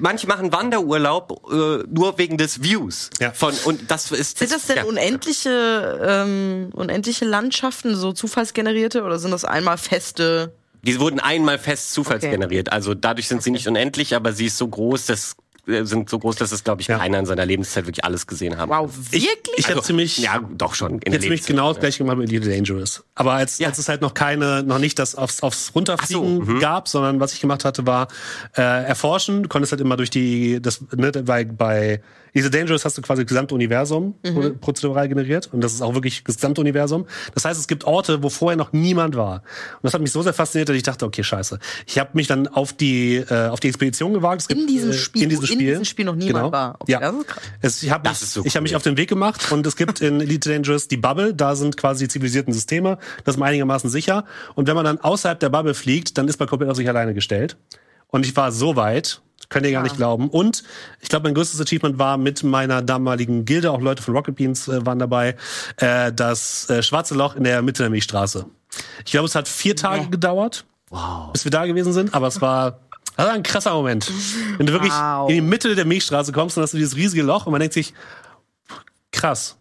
manche machen Wanderurlaub äh, nur wegen des Views. Ja. Von und das ist Sind das denn ja. unendliche, ähm, unendliche Landschaften, so zufallsgenerierte, oder sind das einmal feste? Die wurden einmal fest zufallsgeneriert. Also dadurch sind sie nicht unendlich, aber sie ist so groß, dass sind so groß, dass es glaube ich Ja. keiner in seiner Lebenszeit wirklich alles gesehen haben. Wow, Ich, wirklich? ich habe ziemlich, Ja, doch schon. In jetzt ziemlich genau das gleiche gemacht mit Elite Dangerous. Aber als, Ja. als es halt noch keine, noch nicht das aufs, aufs Runterfliegen so, mhm. gab, sondern was ich gemacht hatte, war äh, erforschen. Du konntest halt immer durch die, das, ne, bei, bei Elite Dangerous hast du quasi das gesamte Universum Mhm. prozedural generiert. Und das ist auch wirklich das gesamte Universum. Das heißt, es gibt Orte, wo vorher noch niemand war. Und das hat mich so sehr fasziniert, dass ich dachte, okay, scheiße. Ich habe mich dann auf die, äh, auf die Expedition gewagt. Es gibt, In diesem äh, Spiel, in diesem Spiel, in diesem Spiel noch niemand genau. war. Okay, ja. das ist krass. Es, ich habe mich, so ich hab mich cool. auf den Weg gemacht und es gibt in Elite Dangerous die Bubble, da sind quasi die zivilisierten Systeme, das ist man einigermaßen sicher. Und wenn man dann außerhalb der Bubble fliegt, dann ist man komplett auf sich alleine gestellt. Und ich war so weit, könnt ihr gar nicht glauben. Und ich glaube, mein größtes Achievement war mit meiner damaligen Gilde, auch Leute von Rocket Beans äh, waren dabei, äh, das äh, schwarze Loch in der Mitte der Milchstraße. Ich glaube, es hat vier Tage gedauert, bis wir da gewesen sind, aber es war war ein krasser Moment. Wenn du wirklich Wow. in die Mitte der Milchstraße kommst, dann hast du dieses riesige Loch und man denkt sich, krass.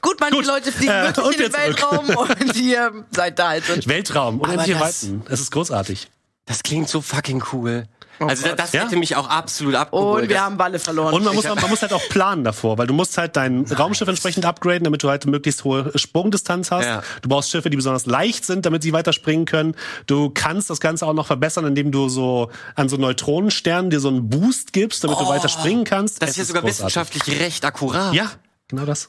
Gut, manche Gut, Leute fliegen äh, wirklich und in den wir zurück. Weltraum und ihr seid da halt. Weltraum, unendliche das- Weiten. Es ist großartig. Das klingt so fucking cool. Also Gott. das Ja? hätte mich auch absolut abgeholt. Und wir Das- haben Balle verloren. Und man muss, man muss halt auch planen davor, weil du musst halt dein Raumschiff entsprechend upgraden, damit du halt möglichst hohe Sprungdistanz hast. Ja. Du brauchst Schiffe, die besonders leicht sind, damit sie weiter springen können. Du kannst das Ganze auch noch verbessern, indem du so an so Neutronensternen dir so einen Boost gibst, damit du weiter springen kannst. Oh, das Es ist ja sogar großartig. wissenschaftlich recht akkurat. Ja, genau das.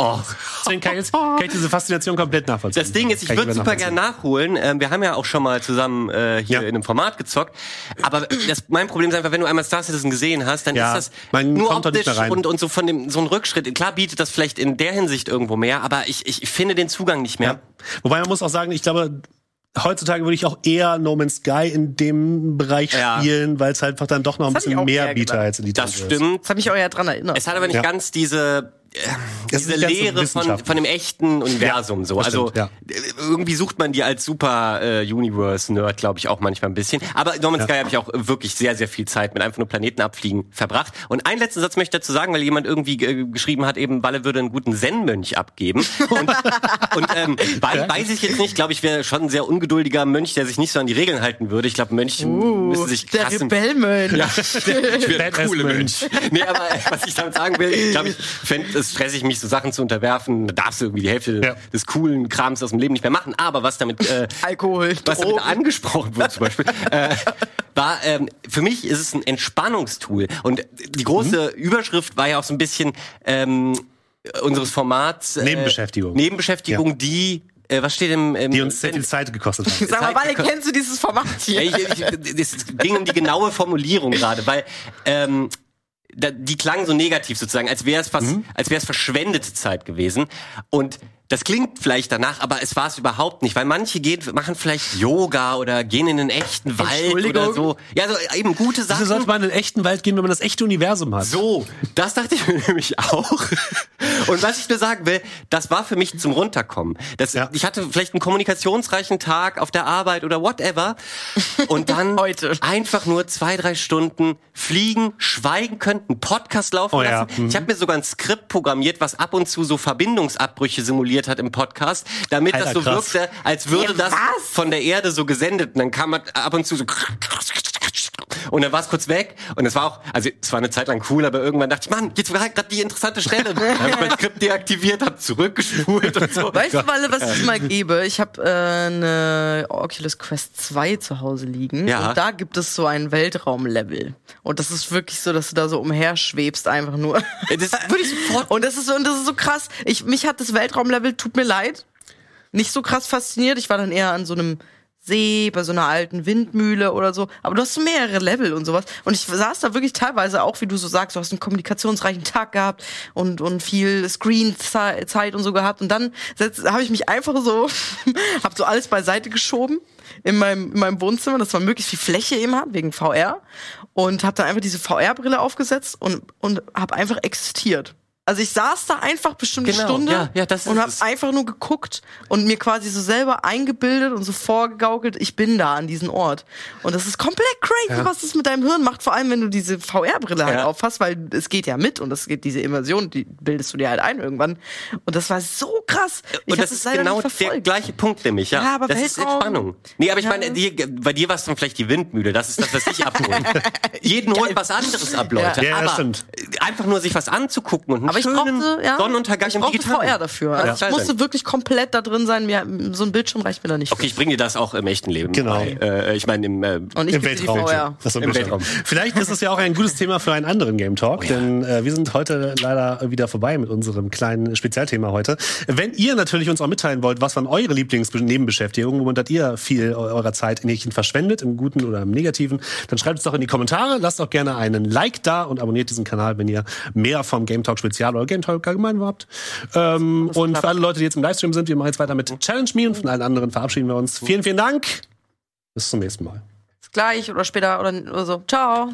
Oh. Deswegen kann ich, jetzt, kann ich diese Faszination komplett nachvollziehen. Das Ding ist, ich würde super gern nachholen. Ähm, wir haben ja auch schon mal zusammen äh, hier Ja. in einem Format gezockt. Aber das, mein Problem ist einfach, wenn du einmal Star Citizen gesehen hast, dann Ja, ist das nur optisch und, und so von dem so ein Rückschritt. Klar bietet das vielleicht in der Hinsicht irgendwo mehr, aber ich, ich, finde den Zugang nicht mehr. Ja. Wobei man muss auch sagen, ich glaube, heutzutage würde ich auch eher No Man's Sky in dem Bereich Ja. spielen, weil es halt einfach dann doch noch ein Das bisschen mehr bietet als in die Das stimmt. das hat mich auch ja dran erinnert. Es hat aber nicht Ja. ganz diese Das ist diese so Lehre von, von dem echten Universum so. das Also stimmt, ja. äh, irgendwie sucht man die als super äh, Universe-Nerd, glaube ich, auch manchmal ein bisschen. Aber No Man's Sky habe ich auch wirklich sehr, sehr viel Zeit mit einfach nur Planeten abfliegen verbracht. Und einen letzten Satz möchte ich dazu sagen, weil jemand irgendwie äh, geschrieben hat, eben Walle würde einen guten Zen-Mönch abgeben. Und, und ähm, wei- weiß ich jetzt nicht, glaube ich, wäre schon ein sehr ungeduldiger Mönch, der sich nicht so an die Regeln halten würde. Ich glaube, Mönche müssen sich der krass im Rebellmönch. ja, ich wäre der coole. Mensch. Nee, aber äh, was ich damit sagen will, ich glaube, ich fände es stressig, mich so Sachen zu unterwerfen. Da darfst du irgendwie die Hälfte Ja. des coolen Krams aus dem Leben nicht mehr machen. Aber was damit, äh, Alkohol, was damit angesprochen wurde zum Beispiel, äh, war, ähm, für mich ist es ein Entspannungstool. Und die große Mhm. Überschrift war ja auch so ein bisschen ähm, unseres Formats. Äh, Nebenbeschäftigung. Nebenbeschäftigung, die, äh, was steht im... im Die uns sehr viel Zeit gekostet haben. Sag mal, Zeit- kennst du dieses Format hier? ja, ich, ich, es ging um die genaue Formulierung gerade, weil ähm, da, die klang so negativ sozusagen, als wäre es fast, Mhm. als wäre es verschwendete Zeit gewesen. Und das klingt vielleicht danach, aber es war es überhaupt nicht, weil manche gehen, machen vielleicht Yoga oder gehen in einen echten Wald oder so. Ja, so eben gute Wieso sollte Sachen. man in den echten Wald gehen, wenn man das echte Universum hat? So, das dachte ich mir nämlich auch. Und was ich nur sagen will, das war für mich zum Runterkommen. Das, Ja. Ich hatte vielleicht einen kommunikationsreichen Tag auf der Arbeit oder whatever. Und dann Heute. einfach nur zwei, drei Stunden fliegen, schweigen können, einen Podcast laufen Oh ja, lassen. mhm. Ich habe mir sogar ein Skript programmiert, was ab und zu so Verbindungsabbrüche simuliert hat im Podcast, damit Alter, das so krass. wirkte, als würde Ja, das was? von der Erde so gesendet. Und dann kam man ab und zu so und dann war es kurz weg und es war auch, also es war eine Zeit lang cool, aber irgendwann dachte ich, Mann, jetzt war gerade die interessante Stelle. Dann habe ich mein Skript deaktiviert, habe zurückgespult und so. Weißt du, Walle, was ich mal gebe? Ich habe äh, eine Oculus Quest 2 zu Hause liegen Ja. und da gibt es so ein Weltraumlevel. Und das ist wirklich so, dass du da so umherschwebst einfach nur. Das würde ich sofort Und das ist so, und das ist so krass. Ich, mich hat das Weltraumlevel, tut mir leid, nicht so krass fasziniert. Ich war dann eher an so einem See, bei so einer alten Windmühle oder so. Aber du hast mehrere Level und sowas. Und ich saß da wirklich teilweise auch, wie du so sagst, du hast einen kommunikationsreichen Tag gehabt und, und viel Screen-Zeit und so gehabt. Und dann habe ich mich einfach so, habe so alles beiseite geschoben in meinem, in meinem Wohnzimmer, dass man möglichst viel Fläche eben hat, wegen VR. Und habe dann einfach diese VR-Brille aufgesetzt und, und habe einfach existiert. Also ich saß da einfach bestimmt eine Genau, Stunde ja, ja, das ist und habe es. einfach nur geguckt und mir quasi so selber eingebildet und so vorgegaukelt, ich bin da an diesem Ort. Und das ist komplett crazy, was das mit deinem Hirn macht, vor allem wenn du diese VR-Brille halt Ja. aufhast, weil es geht ja mit und es geht diese Immersion, die bildest du dir halt ein irgendwann. Und das war so krass. Ich und das ist genau der verfolgt. gleiche Punkt nämlich, ja. Ja, aber das ist Entspannung. Nee, aber ich Ja. meine, die, bei dir war es dann vielleicht die Windmühle, das ist das, was ich abhole. Jeden holt was anderes ab, Leute. Ja, ja, das aber stimmt. einfach nur sich was anzugucken und Aber ich brauchte, ja, Sonnenuntergang ich im brauchte Digitalen. VR dafür. Also Ja. ich musste wirklich komplett da drin sein. Mir, so ein Bildschirm reicht mir da nicht. Okay, ich bringe dir das auch im echten Leben. Genau. Bei. Äh, ich meine, im, äh, Und ich Im Weltraum. VR. So, Im Weltraum. Vielleicht ist es ja auch ein gutes Thema für einen anderen Game Talk, denn äh, wir sind heute leider wieder vorbei mit unserem kleinen Spezialthema heute. Wenn ihr natürlich uns auch mitteilen wollt, was waren eure Lieblingsnebenbeschäftigungen, womit ihr viel eurer Zeit in Häkchen verschwendet, im Guten oder im Negativen, dann schreibt es doch in die Kommentare, lasst auch gerne einen Like da und abonniert diesen Kanal, wenn ihr mehr vom Game Talk Spezial oder Game Talk allgemein habt. Ähm, und für alle Leute, die jetzt im Livestream sind, wir machen jetzt weiter mit Challenge Me und von allen anderen verabschieden wir uns. Vielen, vielen Dank. Bis zum nächsten Mal. Gleich oder später oder so. Ciao.